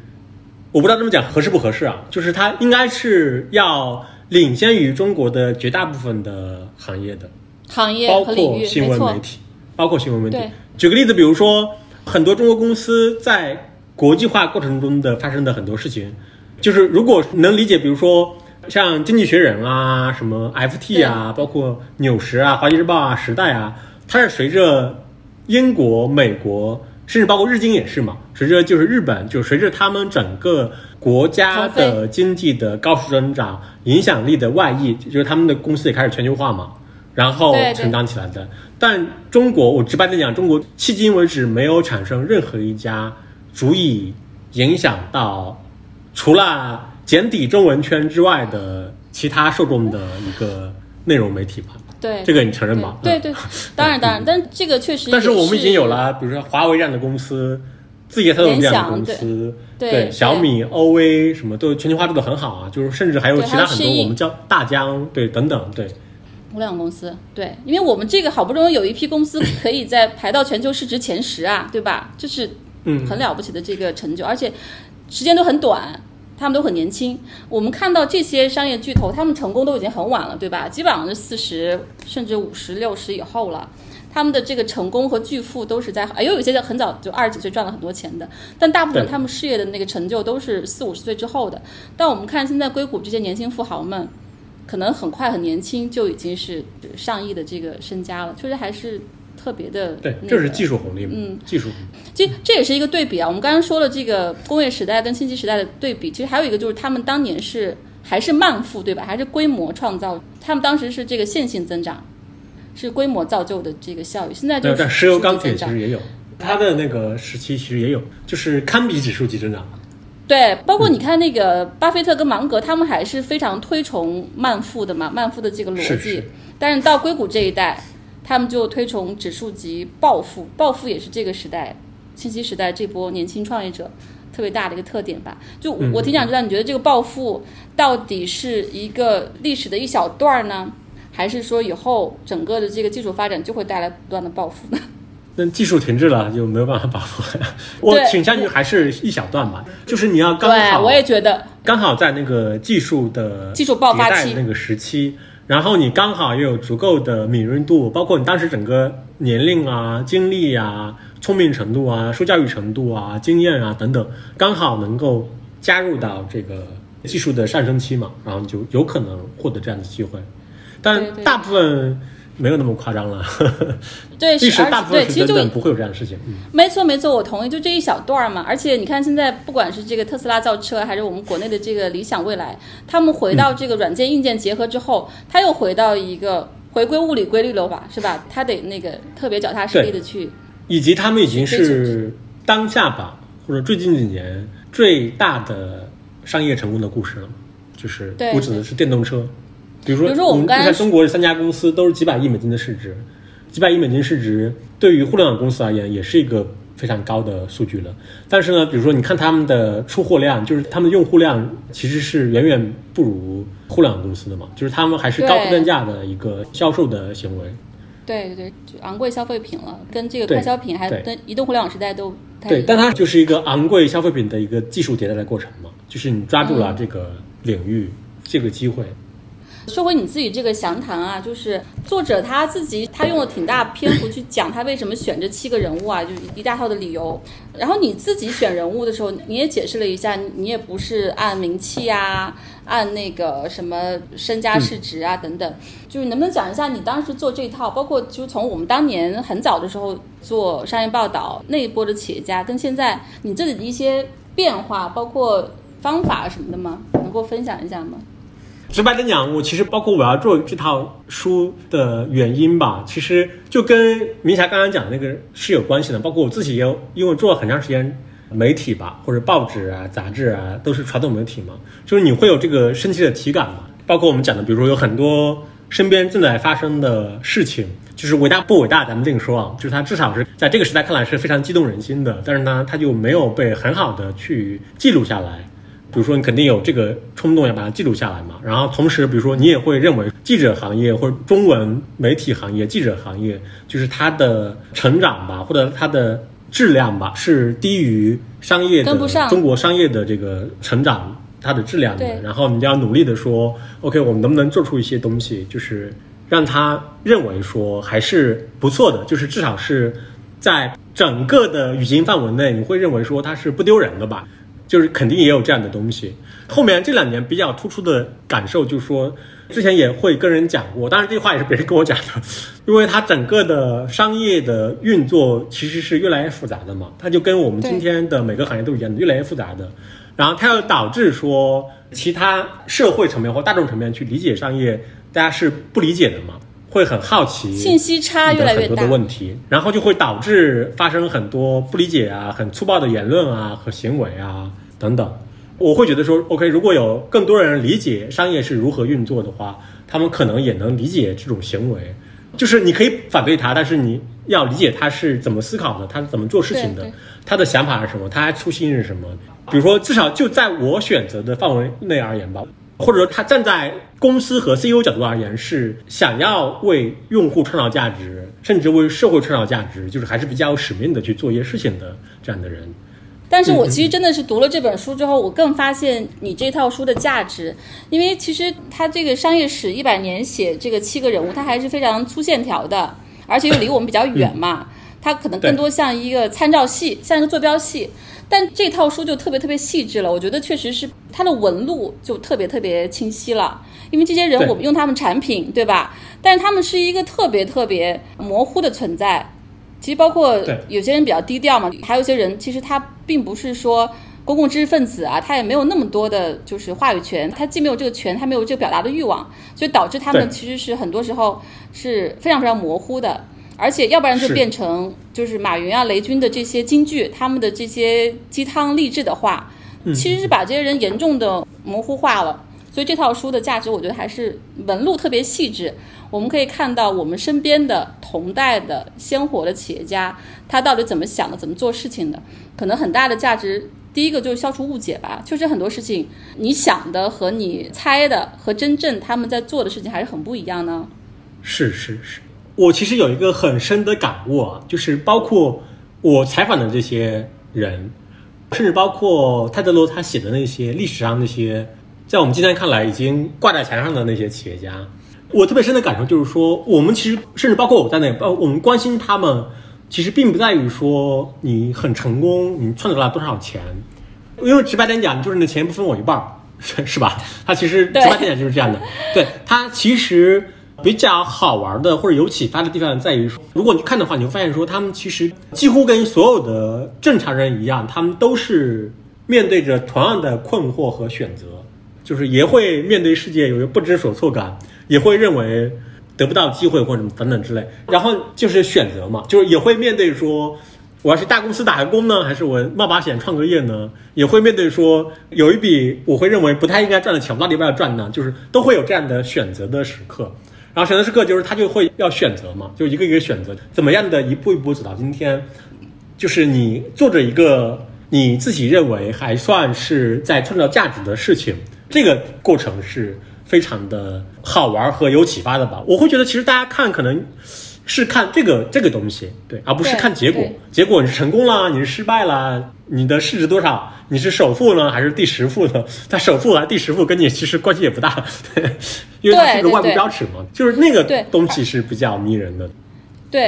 我不知道这么讲合适不合适啊。就是它应该是要领先于中国的绝大部分的行业的行业，包括新闻媒体，包括新闻问题。举个例子，比如说很多中国公司在国际化过程中的发生的很多事情，就是如果能理解，比如说。像《经济学人》啊，什么 FT 啊，包括《纽时》啊，《华尔街日报》啊，《时代》啊，它是随着英国、美国，甚至包括日经也是嘛，随着就是日本，就随着他们整个国家的经济的高速增长、影响力的外溢，就是他们的公司也开始全球化嘛，然后成长起来的。但中国，我直白的讲，中国迄今为止没有产生任何一家足以影响到除了。简体中文圈之外的其他受众的一个内容媒体吧，对这个你承认吧？对对，当然当然，但这个确实。但是我们已经有了，比如说华为这样的公司，字节跳动这样的公司，对小米、OV 什么都全球化做的很好啊，就是甚至还有其他很多我们叫大疆，对等等，对。互联网公司，对，因为我们这个好不容易有一批公司 可以在排到全球市值前十啊，对吧？这是嗯很了不起的这个成就，而且时间都很短。他们都很年轻，我们看到这些商业巨头，他们成功都已经很晚了，对吧？基本上是四十甚至五十六十以后了。他们的这个成功和巨富都是在，哎，有一些很早就二十几岁赚了很多钱的，但大部分他们事业的那个成就都是四五十岁之后的。但我们看现在硅谷这些年轻富豪们，可能很快很年轻就已经是上亿的这个身家了，确实还是。特别的，对，这是技术红利嘛？嗯，技术，其实这也是一个对比啊。我们刚刚说了这个工业时代跟信息时代的对比，其实还有一个就是他们当年是还是慢富，对吧？还是规模创造，他们当时是这个线性增长，是规模造就的这个效益。现在就是石油钢铁其实也有，它的那个时期其实也有，就是堪比指数级增长。对，包括你看那个巴菲特跟芒格，他们还是非常推崇慢富的嘛，慢富的这个逻辑。但是到硅谷这一代。他们就推崇指数级暴富，暴富也是这个时代信息时代这波年轻创业者特别大的一个特点吧。就我挺想知道，你觉得这个暴富到底是一个历史的一小段儿呢，还是说以后整个的这个技术发展就会带来不断的暴富呢？那技术停滞了就没有办法把握了。我倾向于还是一小段吧，就是你要刚好，我也觉得刚好在那个技术的技术爆发期那个时期。然后你刚好又有足够的敏锐度，包括你当时整个年龄啊、经历啊、聪明程度啊、受教育程度啊、经验啊等等，刚好能够加入到这个技术的上升期嘛，然后你就有可能获得这样的机会。但大部分。没有那么夸张了，对，历史大部分其实不会有这样的事情。没错，没错，我同意，就这一小段嘛。而且你看，现在不管是这个特斯拉造车，还是我们国内的这个理想未来，他们回到这个软件硬件结合之后，他又回到一个回归物理规律了吧，是吧？他得那个特别脚踏实地的去。以及他们已经是当下吧，或者最近几年最大的商业成功的故事了，就是我指的是电动车。比如说，我们看中国这三家公司都是几百亿美金的市值，几百亿美金市值，对于互联网公司而言，也是一个非常高的数据了。但是呢，比如说你看他们的出货量，就是他们的用户量，其实是远远不如互联网公司的嘛，就是他们还是高客单价的一个销售的行为。对对对，就昂贵消费品了，跟这个快消品还跟移动互联网时代都对，但它就是一个昂贵消费品的一个技术迭代的过程嘛，就是你抓住了这个领域这个机会。说回你自己这个详谈啊，就是作者他自己他用了挺大篇幅去讲他为什么选这七个人物啊，就是一大套的理由。然后你自己选人物的时候，你也解释了一下，你也不是按名气啊，按那个什么身家市值啊等等，就是能不能讲一下你当时做这套，包括就从我们当年很早的时候做商业报道那一波的企业家，跟现在你这里的一些变化，包括方法什么的吗？能够分享一下吗？直白的讲，我其实包括我要做这套书的原因吧，其实就跟明霞刚刚讲的那个是有关系的。包括我自己也有因为做了很长时间媒体吧，或者报纸啊、杂志啊，都是传统媒体嘛，就是你会有这个深切的体感嘛。包括我们讲的，比如说有很多身边正在发生的事情，就是伟大不伟大，咱们另说啊。就是它至少是在这个时代看来是非常激动人心的，但是呢，它就没有被很好的去记录下来。比如说，你肯定有这个冲动要把它记录下来嘛。然后同时，比如说，你也会认为记者行业或者中文媒体行业、记者行业，就是它的成长吧，或者它的质量吧，是低于商业的中国商业的这个成长它的质量的。然后你就要努力的说，OK，我们能不能做出一些东西，就是让他认为说还是不错的，就是至少是在整个的语境范围内，你会认为说它是不丢人的吧。就是肯定也有这样的东西。后面这两年比较突出的感受就是说，之前也会跟人讲过，当然这句话也是别人跟我讲的，因为它整个的商业的运作其实是越来越复杂的嘛，它就跟我们今天的每个行业都一样的，越来越复杂的。然后它又导致说，其他社会层面或大众层面去理解商业，大家是不理解的嘛，会很好奇，信息差越来越多的问题，然后就会导致发生很多不理解啊、很粗暴的言论啊和行为啊。等等，我会觉得说，OK，如果有更多人理解商业是如何运作的话，他们可能也能理解这种行为。就是你可以反对他，但是你要理解他是怎么思考的，他是怎么做事情的，他的想法是什么，他初心是什么。比如说，至少就在我选择的范围内而言吧，或者说他站在公司和 CEO 角度而言，是想要为用户创造价值，甚至为社会创造价值，就是还是比较有使命的去做一些事情的这样的人。但是我其实真的是读了这本书之后，我更发现你这套书的价值，因为其实它这个商业史一百年写这个七个人物，它还是非常粗线条的，而且又离我们比较远嘛，它可能更多像一个参照系，像一个坐标系。但这套书就特别特别细致了，我觉得确实是它的纹路就特别特别清晰了，因为这些人我们用他们产品，对吧？但是他们是一个特别特别模糊的存在。其实包括有些人比较低调嘛，还有一些人其实他并不是说公共知识分子啊，他也没有那么多的就是话语权，他既没有这个权，他没有这个表达的欲望，所以导致他们其实是很多时候是非常非常模糊的，而且要不然就变成就是马云啊、雷军的这些金句，他们的这些鸡汤励志的话，其实是把这些人严重的模糊化了。所以这套书的价值，我觉得还是纹路特别细致。我们可以看到我们身边的同代的鲜活的企业家，他到底怎么想的，怎么做事情的，可能很大的价值。第一个就是消除误解吧，确实很多事情你想的和你猜的和真正他们在做的事情还是很不一样呢。是是是，我其实有一个很深的感悟啊，就是包括我采访的这些人，甚至包括泰德罗他写的那些历史上那些。在我们今天看来，已经挂在墙上的那些企业家，我特别深的感受就是说，我们其实甚至包括我在内，包我们关心他们，其实并不在于说你很成功，你创造了多少钱，因为直白点讲，就是那钱不分我一半儿，是吧？他其实直白点讲就是这样的。对他其实比较好玩的或者有启发的地方在于说，如果你看的话，你会发现说，他们其实几乎跟所有的正常人一样，他们都是面对着同样的困惑和选择。就是也会面对世界有一个不知所措感，也会认为得不到机会或者等等之类。然后就是选择嘛，就是也会面对说，我要去大公司打个工呢，还是我冒把险创个业呢？也会面对说，有一笔我会认为不太应该赚的钱，我到底要不要赚呢？就是都会有这样的选择的时刻。然后选择时刻就是他就会要选择嘛，就一个一个选择，怎么样的一步一步走到今天，就是你做着一个你自己认为还算是在创造价值的事情，这个过程是非常的好玩和有启发的吧。我会觉得其实大家看可能。是看这个这个东西，对，而不是看结果。结果你是成功了，你是失败了，你的市值多少？你是首富呢，还是第十富呢？他首富还第十富，跟你其实关系也不大，对 因为它是个外部标尺嘛。就是那个东西是比较迷人的。对，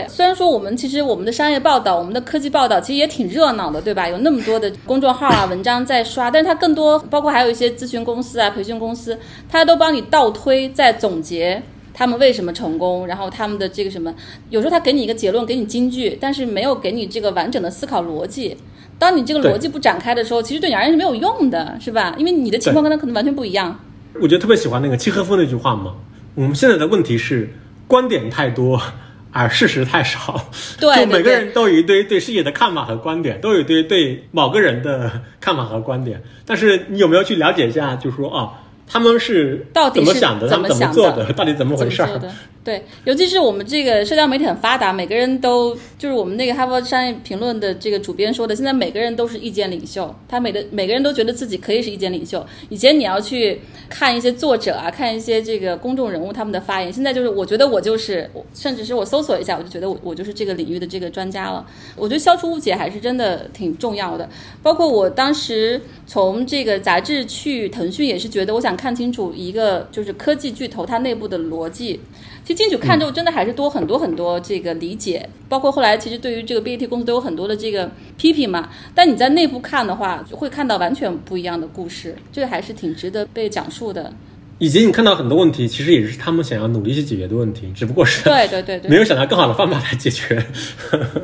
虽然说我们其实我们的商业报道、我们的科技报道其实也挺热闹的，对吧？有那么多的公众号啊、文章在刷，但是它更多包括还有一些咨询公司啊、培训公司，它都帮你倒推、在总结。他们为什么成功？然后他们的这个什么，有时候他给你一个结论，给你金句，但是没有给你这个完整的思考逻辑。当你这个逻辑不展开的时候，其实对你而言是没有用的，是吧？因为你的情况跟他可能完全不一样。我觉得特别喜欢那个契诃夫那句话嘛。我们现在的问题是观点太多，而事实太少。对，就每个人都有一堆对世界的看法和观点，都有一堆对某个人的看法和观点。但是你有没有去了解一下？就说啊。他们是到底怎么想的？他们怎么做的？到底怎么回事？对，尤其是我们这个社交媒体很发达，每个人都就是我们那个《哈佛商业评论》的这个主编说的，现在每个人都是意见领袖，他每的每个人都觉得自己可以是意见领袖。以前你要去看一些作者啊，看一些这个公众人物他们的发言，现在就是我觉得我就是，甚至是我搜索一下，我就觉得我我就是这个领域的这个专家了。我觉得消除误解还是真的挺重要的。包括我当时从这个杂志去腾讯，也是觉得我想看清楚一个就是科技巨头它内部的逻辑。其实进去看之后，真的还是多很多很多这个理解，包括后来其实对于这个 BAT 公司都有很多的这个批评嘛。但你在内部看的话，会看到完全不一样的故事，这个还是挺值得被讲述的。以及你看到很多问题，其实也是他们想要努力去解决的问题，只不过是对对对对，没有想到更好的方法来解决。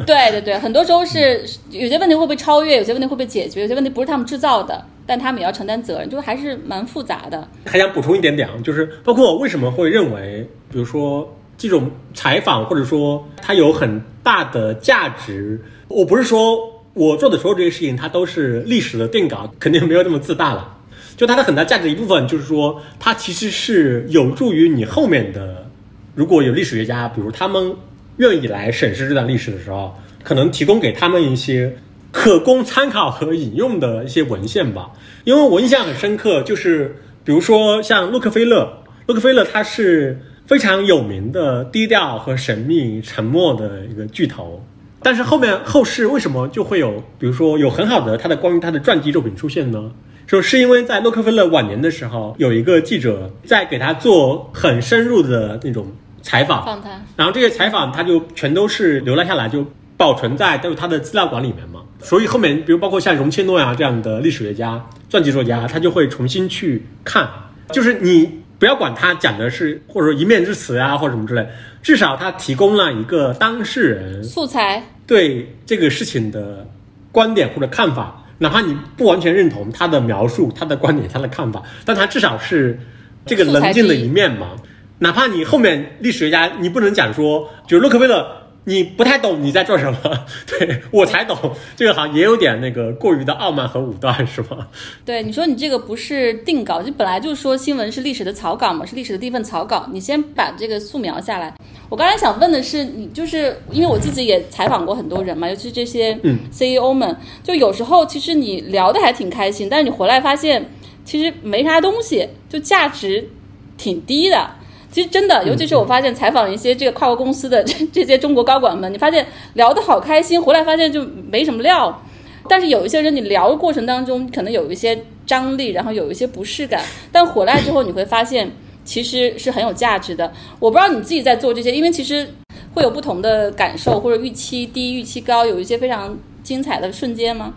对对对，很多时候是有些问题会被超越，有些问题会被解决，有些问题不是他们制造的，但他们也要承担责任，就还是蛮复杂的。还想补充一点点，就是包括我为什么会认为，比如说这种采访，或者说它有很大的价值，我不是说我做的所有这些事情它都是历史的定稿，肯定没有那么自大了。就它的很大价值一部分，就是说它其实是有助于你后面的，如果有历史学家，比如他们愿意来审视这段历史的时候，可能提供给他们一些可供参考和引用的一些文献吧。因为我印象很深刻，就是比如说像洛克菲勒，洛克菲勒他是非常有名的低调和神秘、沉默的一个巨头，但是后面后世为什么就会有，比如说有很好的他的关于他的传记作品出现呢？就是因为在洛克菲勒晚年的时候，有一个记者在给他做很深入的那种采访，访谈，然后这些采访他就全都是留了下来，就保存在都是他的资料馆里面嘛。所以后面，比如包括像容切诺呀这样的历史学家、传记作家，他就会重新去看。就是你不要管他讲的是或者说一面之词啊，或者什么之类，至少他提供了一个当事人素材对这个事情的观点或者看法。哪怕你不完全认同他的描述、他的观点、他的看法，但他至少是这个冷静的一面嘛。哪怕你后面历史学家，你不能讲说，就洛克菲勒，你不太懂你在做什么，对我才懂。这个好像也有点那个过于的傲慢和武断，是吗？对，你说你这个不是定稿，就本来就说新闻是历史的草稿嘛，是历史的第一份草稿，你先把这个素描下来。我刚才想问的是，你就是因为我自己也采访过很多人嘛，尤其是这些 CEO 们，就有时候其实你聊的还挺开心，但是你回来发现其实没啥东西，就价值挺低的。其实真的，尤其是我发现采访一些这个跨国公司的这 这些中国高管们，你发现聊得好开心，回来发现就没什么料。但是有一些人，你聊的过程当中可能有一些张力，然后有一些不适感，但回来之后你会发现。其实是很有价值的。我不知道你自己在做这些，因为其实会有不同的感受，或者预期低、预期高，有一些非常精彩的瞬间吗？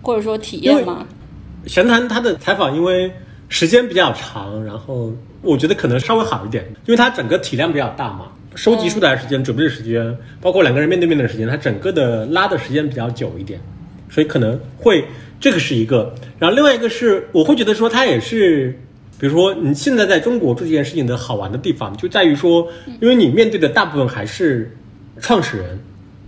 或者说体验吗？闲谈他的采访，因为时间比较长，然后我觉得可能稍微好一点，因为它整个体量比较大嘛，收集出来的时间、准备的时间，包括两个人面对面的时间，它整个的拉的时间比较久一点，所以可能会这个是一个。然后另外一个是，我会觉得说它也是。比如说，你现在在中国做这件事情的好玩的地方，就在于说，因为你面对的大部分还是创始人，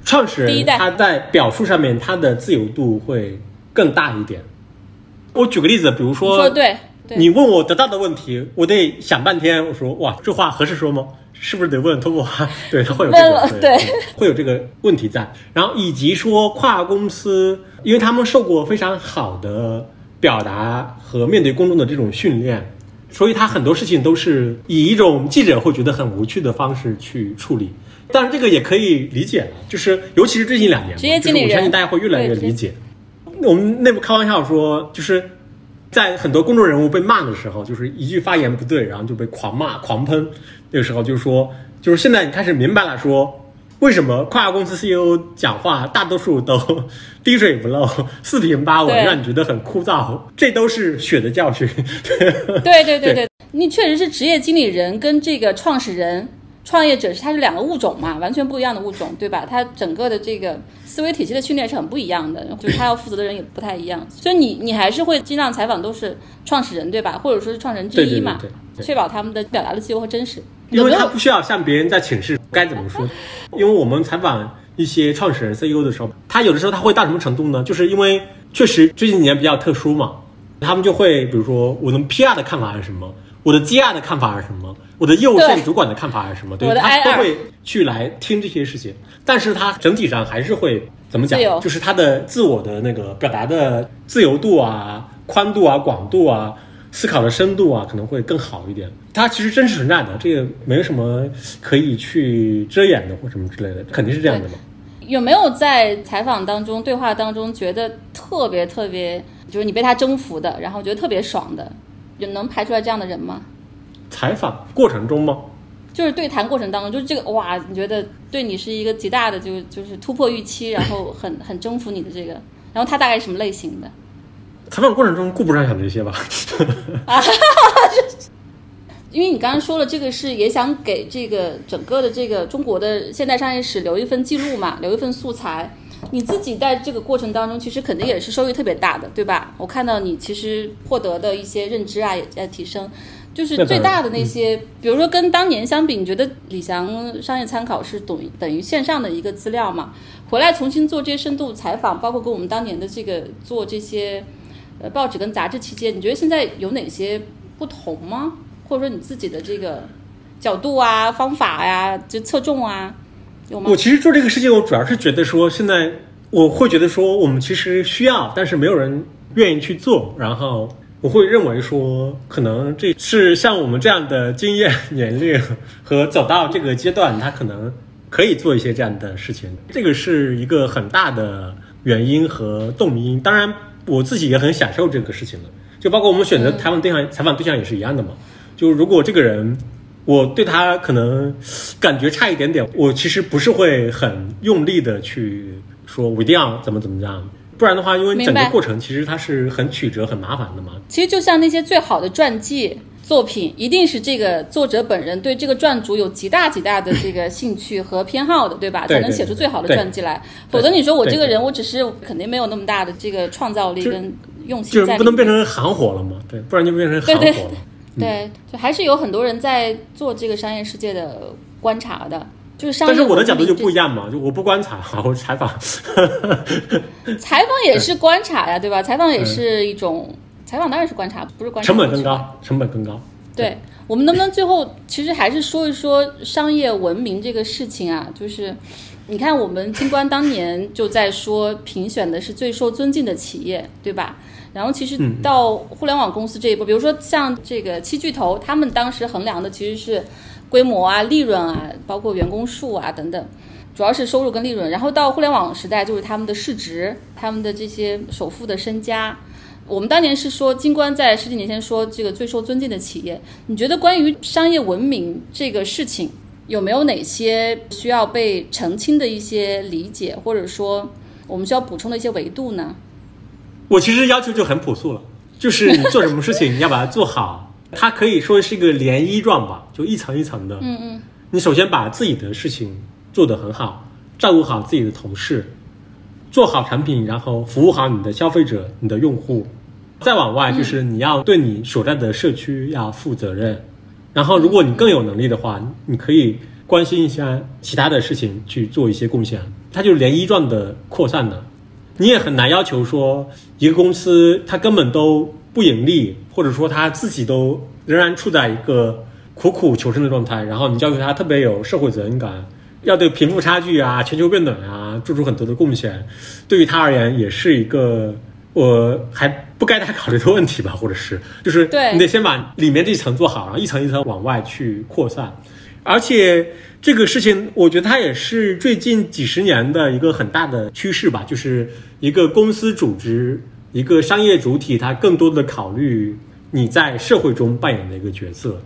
创始人他在表述上面他的自由度会更大一点。我举个例子，比如说，你问我得到的问题，我得想半天。我说哇，这话合适说吗？是不是得问通过？对，他会有这个，对 会有这个问题在。然后以及说跨公司，因为他们受过非常好的表达和面对公众的这种训练，所以他很多事情都是以一种记者会觉得很无趣的方式去处理。但是，这个也可以理解了，就是尤其是最近两年嘛，职业经理人就是我相信大家会越来越理解。我们内部开玩笑说，就是在很多公众人物被骂的时候，就是一句发言不对，然后就被狂骂、狂喷。那个时候就是说，就是现在你开始明白了说，为什么跨国公司 CEO 讲话大多数都滴水不漏、四平八稳，让你觉得很枯燥。这都是血的教训。对对对对，你确实是职业经理人跟这个创始人、创业者是它是两个物种嘛，完全不一样的物种，对吧？它整个的这个思维体系的训练是很不一样的，就是他要负责的人也不太一样。所以你你还是会尽量采访都是创始人，对吧？或者说是创始人之对对对一嘛，对对确保他们的表达的自由和真实。因为他不需要向别人在请示该怎么说，因为我们采访一些创始人 CEO 的时候，他有的时候他会到什么程度呢？就是因为确实最近几年比较特殊嘛，他们就会比如说我的 PR 的看法是什么，我的 GR 的看法是什么，我的业务线对主管的看法还是什么，对我的他都会去来听这些事情，但是他整体上还是会怎么讲？就是他的自我的那个表达的自由度啊、宽度啊、广度啊。思考的深度啊，可能会更好一点。他其实真实存在的，这个没有什么可以去遮掩的或什么之类的，肯定是这样的嘛。有没有在采访当中、对话当中觉得特别特别，就是你被他征服的，然后觉得特别爽的，有能排出来这样的人吗？采访过程中吗？就是对谈过程当中，就是这个哇，你觉得对你是一个极大的，就就是突破预期，然后很很征服你的这个，然后他大概是什么类型的？采访过程中顾不上想这些吧。因为你刚刚说了，这个是也想给这个整个的这个中国的现代商业史留一份记录嘛，留一份素材。你自己在这个过程当中，其实肯定也是收益特别大的，对吧？我看到你其实获得的一些认知啊，也在提升。就是最大的那些，比如说跟当年相比，你觉得李翔商业参考是等于等于线上的一个资料嘛？回来重新做这些深度采访，包括跟我们当年的这个做这些呃报纸跟杂志期间，你觉得现在有哪些不同吗？或者说你自己的这个角度啊、方法呀、就侧重啊，有吗我？其实做这个事情，我主要是觉得说，现在我会觉得说，我们其实需要，但是没有人愿意去做。然后我会认为说，可能这是像我们这样的经验、年龄和走到这个阶段，他可能可以做一些这样的事情。这个是一个很大的原因和动因。当然，我自己也很享受这个事情的。就包括我们选择采访对象、采访对象也是一样的嘛。就如果这个人，我对他可能感觉差一点点，我其实不是会很用力的去说我一定要怎么怎么样，不然的话，因为整个过程其实它是很曲折、很麻烦的嘛。其实就像那些最好的传记作品，一定是这个作者本人对这个传主有极大极大的这个兴趣和偏好的，对吧？才能写出最好的传记来。否则你说我这个人，我只是肯定没有那么大的这个创造力跟用心就是在里面。不能变成行活了嘛，对，不然就变成行活对了。对对，就还是有很多人在做这个商业世界的观察的，就是商业。但是我的角度就不一，样嘛，就我不观察，我采访。采访也是观察呀，对吧？采访也是一种，采访当然是观察，不是观察。成本更高，成本更高。对我们能不能最后其实还是说一说商业文明这个事情啊？就是你看，我们金冠当年就在说评选的是最受尊敬的企业，对吧？然后其实嗯到互联网公司这一步，比如说像这个七巨头，他们当时衡量的其实是规模啊、利润啊，包括员工数啊等等。主要是收入跟利润，然后到互联网时代就是他们的市值、他们的这些首富的身家，我们当年是说，金冠在十几年前说这个最受尊敬的企业，你觉得关于商业文明这个事情，有没有哪些需要被澄清的一些理解，或者说我们需要补充的一些维度呢？我其实要求就很朴素了，就是你做什么事情，你要把它做好。它可以说是一个涟漪状吧，就一层一层的。嗯嗯，你首先把自己的事情做得很好，照顾好自己的同事，做好产品，然后服务好你的消费者、你的用户。再往外，就是你要对你所在的社区要负责任。然后，如果你更有能力的话，你可以关心一下其他的事情，去做一些贡献。它就是涟漪状的扩散的。你也很难要求说一个公司它根本都不盈利，或者说他自己都仍然处在一个苦苦求生的状态，然后你教育他特别有社会责任感，要对贫富差距啊、全球变暖啊做出很多的贡献，对于他而言也是一个我还不该他考虑的问题吧，或者是就是对你得先把里面这一层做好，然后一层一层往外去扩散。而且这个事情，我觉得它也是最近几十年的一个很大的趋势吧，就是一个公司组织、一个商业主体，它更多的考虑你在社会中扮演的一个角色。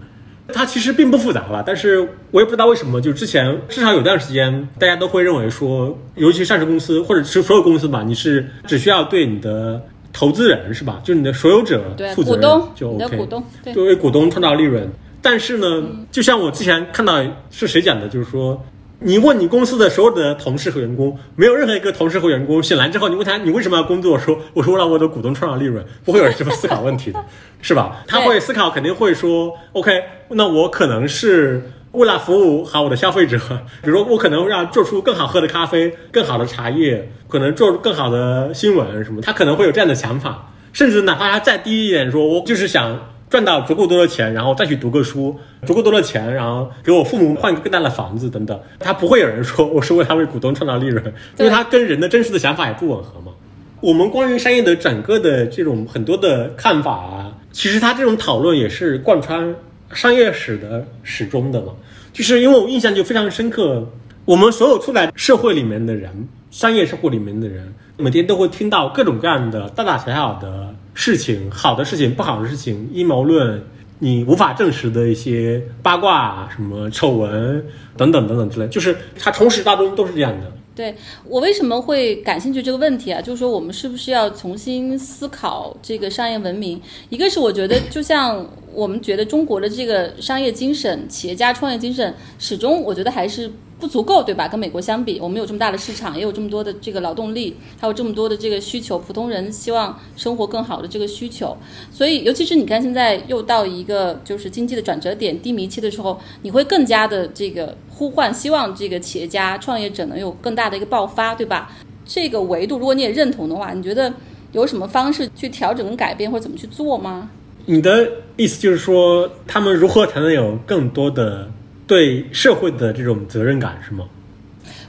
它其实并不复杂了，但是我也不知道为什么，就之前至少有段时间，大家都会认为说，尤其上市公司或者是所有公司吧，你是只需要对你的投资人是吧，就是你的所有者，负责任股东，就 OK。股东，对，就为股东创造利润。但是呢，就像我之前看到是谁讲的，就是说，你问你公司的所有的同事和员工，没有任何一个同事和员工醒来之后，你问他你为什么要工作，说我说为了我的股东创造利润，不会有人这么思考问题的，是吧？他会思考，肯定会说，OK，那我可能是。为了服务好我的消费者，比如说我可能让做出更好喝的咖啡、更好的茶叶，可能做更好的新闻什么，他可能会有这样的想法。甚至哪怕他再低一点，说我就是想赚到足够多的钱，然后再去读个书，足够多的钱，然后给我父母换一个更大的房子等等，他不会有人说我是为他为股东创造利润，因为他跟人的真实的想法也不吻合嘛。我们关于商业的整个的这种很多的看法啊，其实他这种讨论也是贯穿商业史的始终的嘛。就是因为我印象就非常深刻，我们所有出来社会里面的人，商业社会里面的人，每天都会听到各种各样的大大小小的事情，好的事情、不好的事情，阴谋论，你无法证实的一些八卦、什么丑闻等等等等之类，就是它从始到终都是这样的。对我为什么会感兴趣这个问题啊？就是说我们是不是要重新思考这个商业文明？一个是我觉得，就像我们觉得中国的这个商业精神、企业家创业精神，始终我觉得还是不足够，对吧？跟美国相比，我们有这么大的市场，也有这么多的这个劳动力，还有这么多的这个需求，普通人希望生活更好的这个需求。所以，尤其是你看现在又到一个就是经济的转折点、低迷期的时候，你会更加的这个呼唤，希望这个企业家、创业者能有更大的一个爆发，对吧？这个维度，如果你也认同的话，你觉得有什么方式去调整跟改变，或者怎么去做吗？你的意思就是说，他们如何才能有更多的对社会的这种责任感，是吗？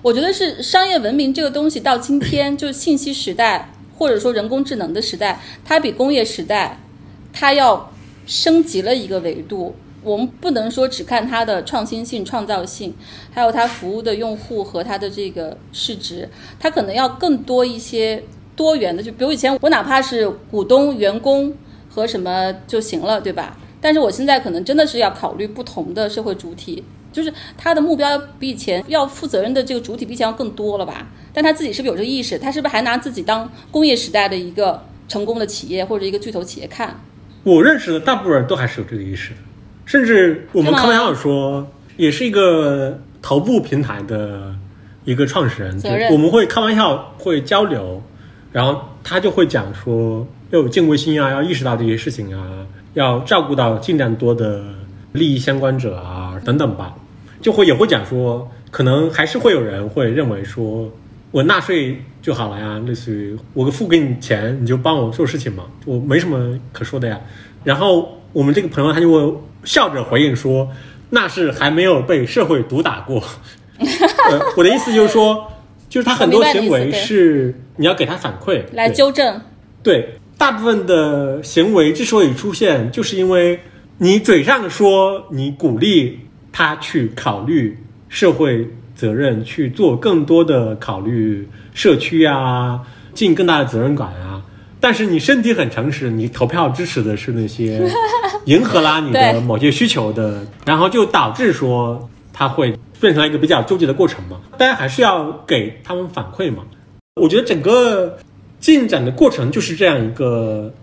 我觉得是商业文明这个东西到今天，就是信息时代或者说人工智能的时代，它比工业时代它要升级了一个维度。我们不能说只看它的创新性、创造性，还有它服务的用户和它的这个市值，它可能要更多一些多元的。就比如以前我哪怕是股东、员工和什么就行了，对吧？但是我现在可能真的是要考虑不同的社会主体，就是他的目标比以前要负责任的这个主体比以前要更多了吧？但他自己是不是有这个意识？他是不是还拿自己当工业时代的一个成功的企业或者一个巨头企业看？我认识的大部分人都还是有这个意识的，甚至我们开玩笑说，也是一个头部平台的一个创始人，我们会开玩笑会交流，然后他就会讲说要有敬畏心啊，要意识到这些事情啊，要照顾到尽量多的利益相关者啊等等吧，就会也会讲说，可能还是会有人会认为说。我纳税就好了呀，类似于我付给你钱，你就帮我做事情嘛，我没什么可说的呀。然后我们这个朋友他就会笑着回应说：“那是还没有被社会毒打过。呃”我的意思就是说，就是他很多行为是你要给他反馈来纠正。对，大部分的行为之所以出现，就是因为你嘴上说你鼓励他去考虑社会责任，去做更多的考虑社区啊，尽更大的责任感啊。但是你身体很诚实，你投票支持的是那些迎合啦你的某些需求的，然后就导致说他会变成了一个比较纠结的过程嘛。大家还是要给他们反馈嘛。我觉得整个进展的过程就是这样一个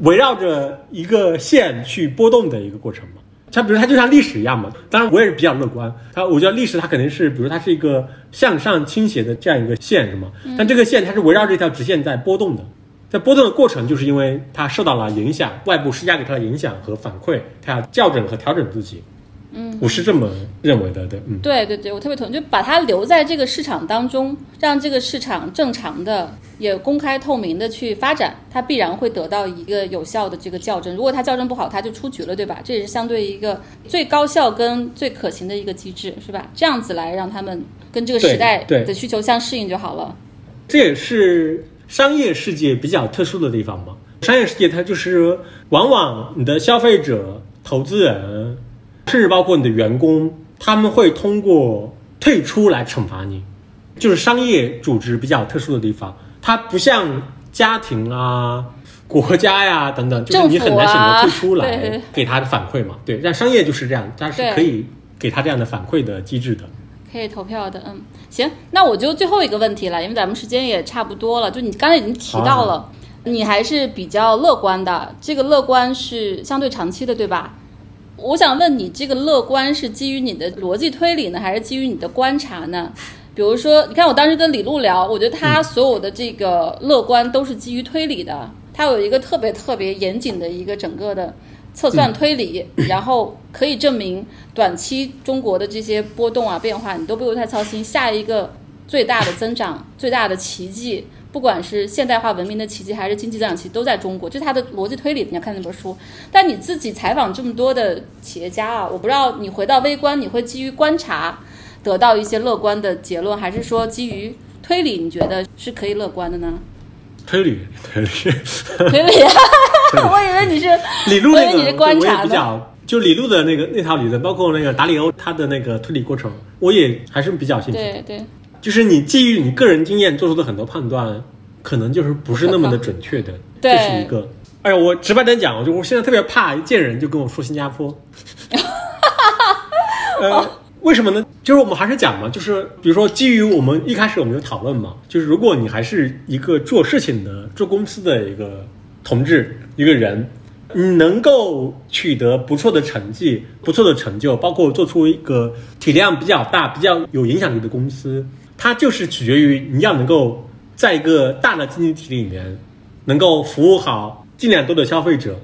围绕着一个线去波动的一个过程嘛。它比如它就像历史一样嘛，当然我也是比较乐观。它我觉得历史它肯定是，比如它是一个向上倾斜的这样一个线，是吗？但这个线它是围绕这条直线在波动的，在波动的过程，就是因为它受到了影响，外部施加给它的影响和反馈，它要校准和调整自己。嗯，我是这么认为的，对，嗯，对对对，我特别同意，就把它留在这个市场当中，让这个市场正常的、也公开透明的去发展，它必然会得到一个有效的这个校正。如果它校正不好，它就出局了，对吧？这也是相对一个最高效跟最可行的一个机制，是吧？这样子来让他们跟这个时代的需求相适应就好了。这也是商业世界比较特殊的地方嘛。商业世界它就是往往你的消费者、投资人。甚至包括你的员工，他们会通过退出来惩罚你，就是商业组织比较特殊的地方，它不像家庭啊、国家呀等等，就是你很难选择退出来给他的反馈嘛。对，但商业就是这样，它是可以给他这样的反馈的机制的，可以投票的。嗯，行，那我就最后一个问题了，因为咱们时间也差不多了，就你刚才已经提到了，你还是比较乐观的，这个乐观是相对长期的，对吧？我想问你，这个乐观是基于你的逻辑推理呢，还是基于你的观察呢？比如说，你看我当时跟李璐聊，我觉得他所有的这个乐观都是基于推理的，他有一个特别特别严谨的一个整个的测算推理，然后可以证明短期中国的这些波动啊变化，你都不用太操心。下一个最大的增长、最大的奇迹。不管是现代化文明的奇迹，还是经济增长期，都在中国。这是他的逻辑推理。你要看那本书，但你自己采访这么多的企业家啊，我不知道你回到微观，你会基于观察得到一些乐观的结论，还是说基于推理，你觉得是可以乐观的呢？推理，推理，推理。我以为你是李路那个，我也比较就李路的那个那套理论，包括那个达里欧他的那个推理过程，我也还是比较信服。对对。就是你基于你个人经验做出的很多判断，可能就是不是那么的准确的。这是一个。哎呀，我直白点讲，我就我现在特别怕见人就跟我说新加坡。呃，为什么呢？就是我们还是讲嘛，就是比如说基于我们一开始我们就讨论嘛，就是如果你还是一个做事情的、做公司的一个同志一个人，你能够取得不错的成绩、不错的成就，包括做出一个体量比较大、比较有影响力的公司。它就是取决于你要能够在一个大的经济体里面，能够服务好尽量多的消费者，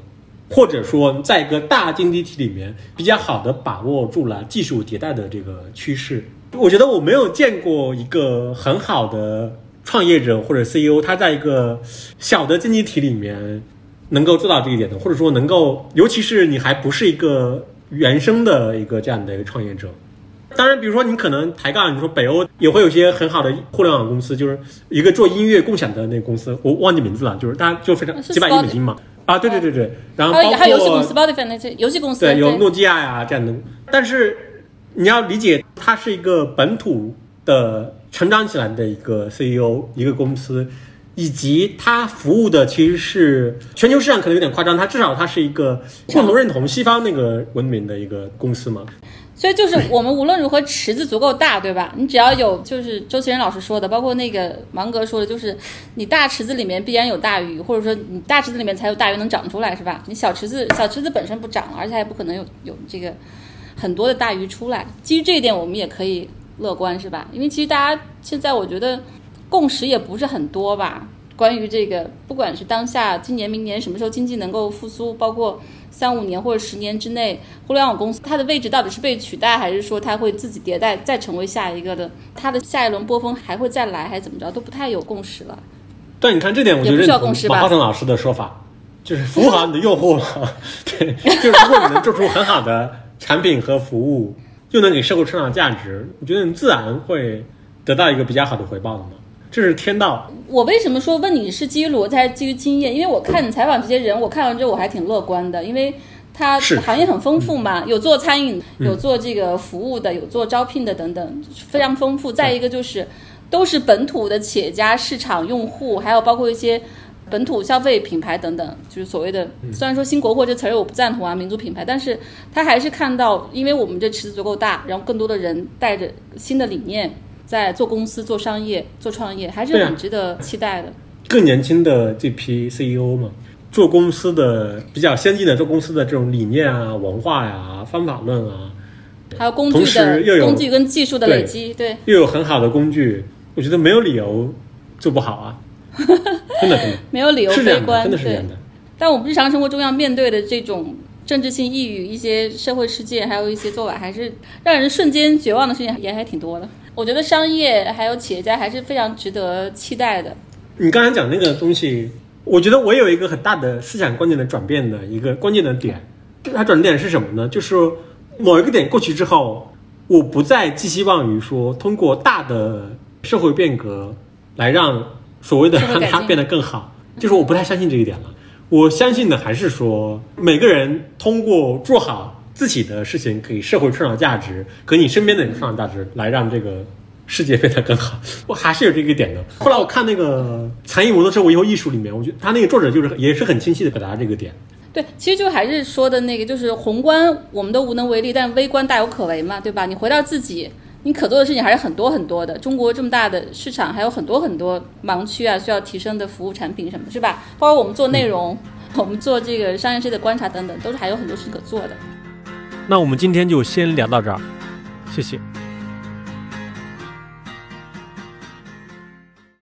或者说在一个大经济体里面比较好的把握住了技术迭代的这个趋势。我觉得我没有见过一个很好的创业者或者 CEO，他在一个小的经济体里面能够做到这一点的，或者说能够，尤其是你还不是一个原生的一个这样的一个创业者。当然，比如说你可能抬杠，你说北欧也会有些很好的互联网公司，就是一个做音乐共享的那个公司，我忘记名字了，就是大家就非常几百亿美金嘛。啊，对对对对，然后包括还有游戏公司，Spotify 那些游戏公司，对，有诺基亚呀这样的。但是你要理解，它是一个本土的成长起来的一个 CEO，一个公司，以及它服务的其实是全球市场，可能有点夸张，它至少它是一个共同认同西方那个文明的一个公司嘛。所以就是我们无论如何池子足够大，对吧？你只要有，就是周其仁老师说的，包括那个芒格说的，就是你大池子里面必然有大鱼，或者说你大池子里面才有大鱼能长出来，是吧？你小池子小池子本身不长，而且还不可能有有这个很多的大鱼出来。基于这一点，我们也可以乐观，是吧？因为其实大家现在我觉得共识也不是很多吧，关于这个，不管是当下今年、明年什么时候经济能够复苏，包括。三五年或者十年之内，互联网公司它的位置到底是被取代，还是说它会自己迭代再成为下一个的？它的下一轮波峰还会再来，还是怎么着？都不太有共识了。但你看这点，我就认同马化腾老师的说法，就是服务好你的用户。对，就是如果你能做出很好的产品和服务，又能给社会创造价值，我觉得你自然会得到一个比较好的回报的嘛。这是天道。我为什么说问你是基于逻辑还是基于经验？因为我看你采访这些人，我看完之后我还挺乐观的，因为他行业很丰富嘛，有做餐饮，有做这个服务的，有做招聘的等等，非常丰富。再一个就是都是本土的企业家、市场用户，还有包括一些本土消费品牌等等，就是所谓的虽然说新国货这词儿我不赞同啊，民族品牌，但是他还是看到，因为我们这池子足够大，然后更多的人带着新的理念。在做公司、做商业、做创业，还是很值得期待的。更年轻的这批 CEO 嘛，做公司的比较先进的做公司的这种理念啊、文化呀、方法论啊，还有工具的有工具跟技术的累积，对，又有很好的工具，我觉得没有理由做不好啊。真的真的没有理由悲观，真的是这样的。但我们日常生活中要面对的这种。政治性抑郁、一些社会事件，还有一些做法，还是让人瞬间绝望的事情也还挺多的。我觉得商业还有企业家还是非常值得期待的。你刚才讲那个东西，我觉得我有一个很大的思想观念的转变的一个关键的点，它转点是什么呢？就是某一个点过去之后，我不再寄希望于说通过大的社会变革来让所谓的让它变得更好，就是我不太相信这一点了。我相信的还是说，每个人通过做好自己的事情，给社会创造价值，给你身边的人创造价值，来让这个世界变得更好。我还是有这个点的。后来我看那个《残余摩托车以后艺术》里面，我觉得他那个作者就是也是很清晰的表达这个点。对，其实就还是说的那个，就是宏观我们都无能为力，但微观大有可为嘛，对吧？你回到自己。你可做的事情还是很多很多的。中国这么大的市场，还有很多很多盲区啊，需要提升的服务产品什么，是吧？包括我们做内容，我们做这个商业界的观察等等，都是还有很多事可做的。那我们今天就先聊到这儿，谢谢。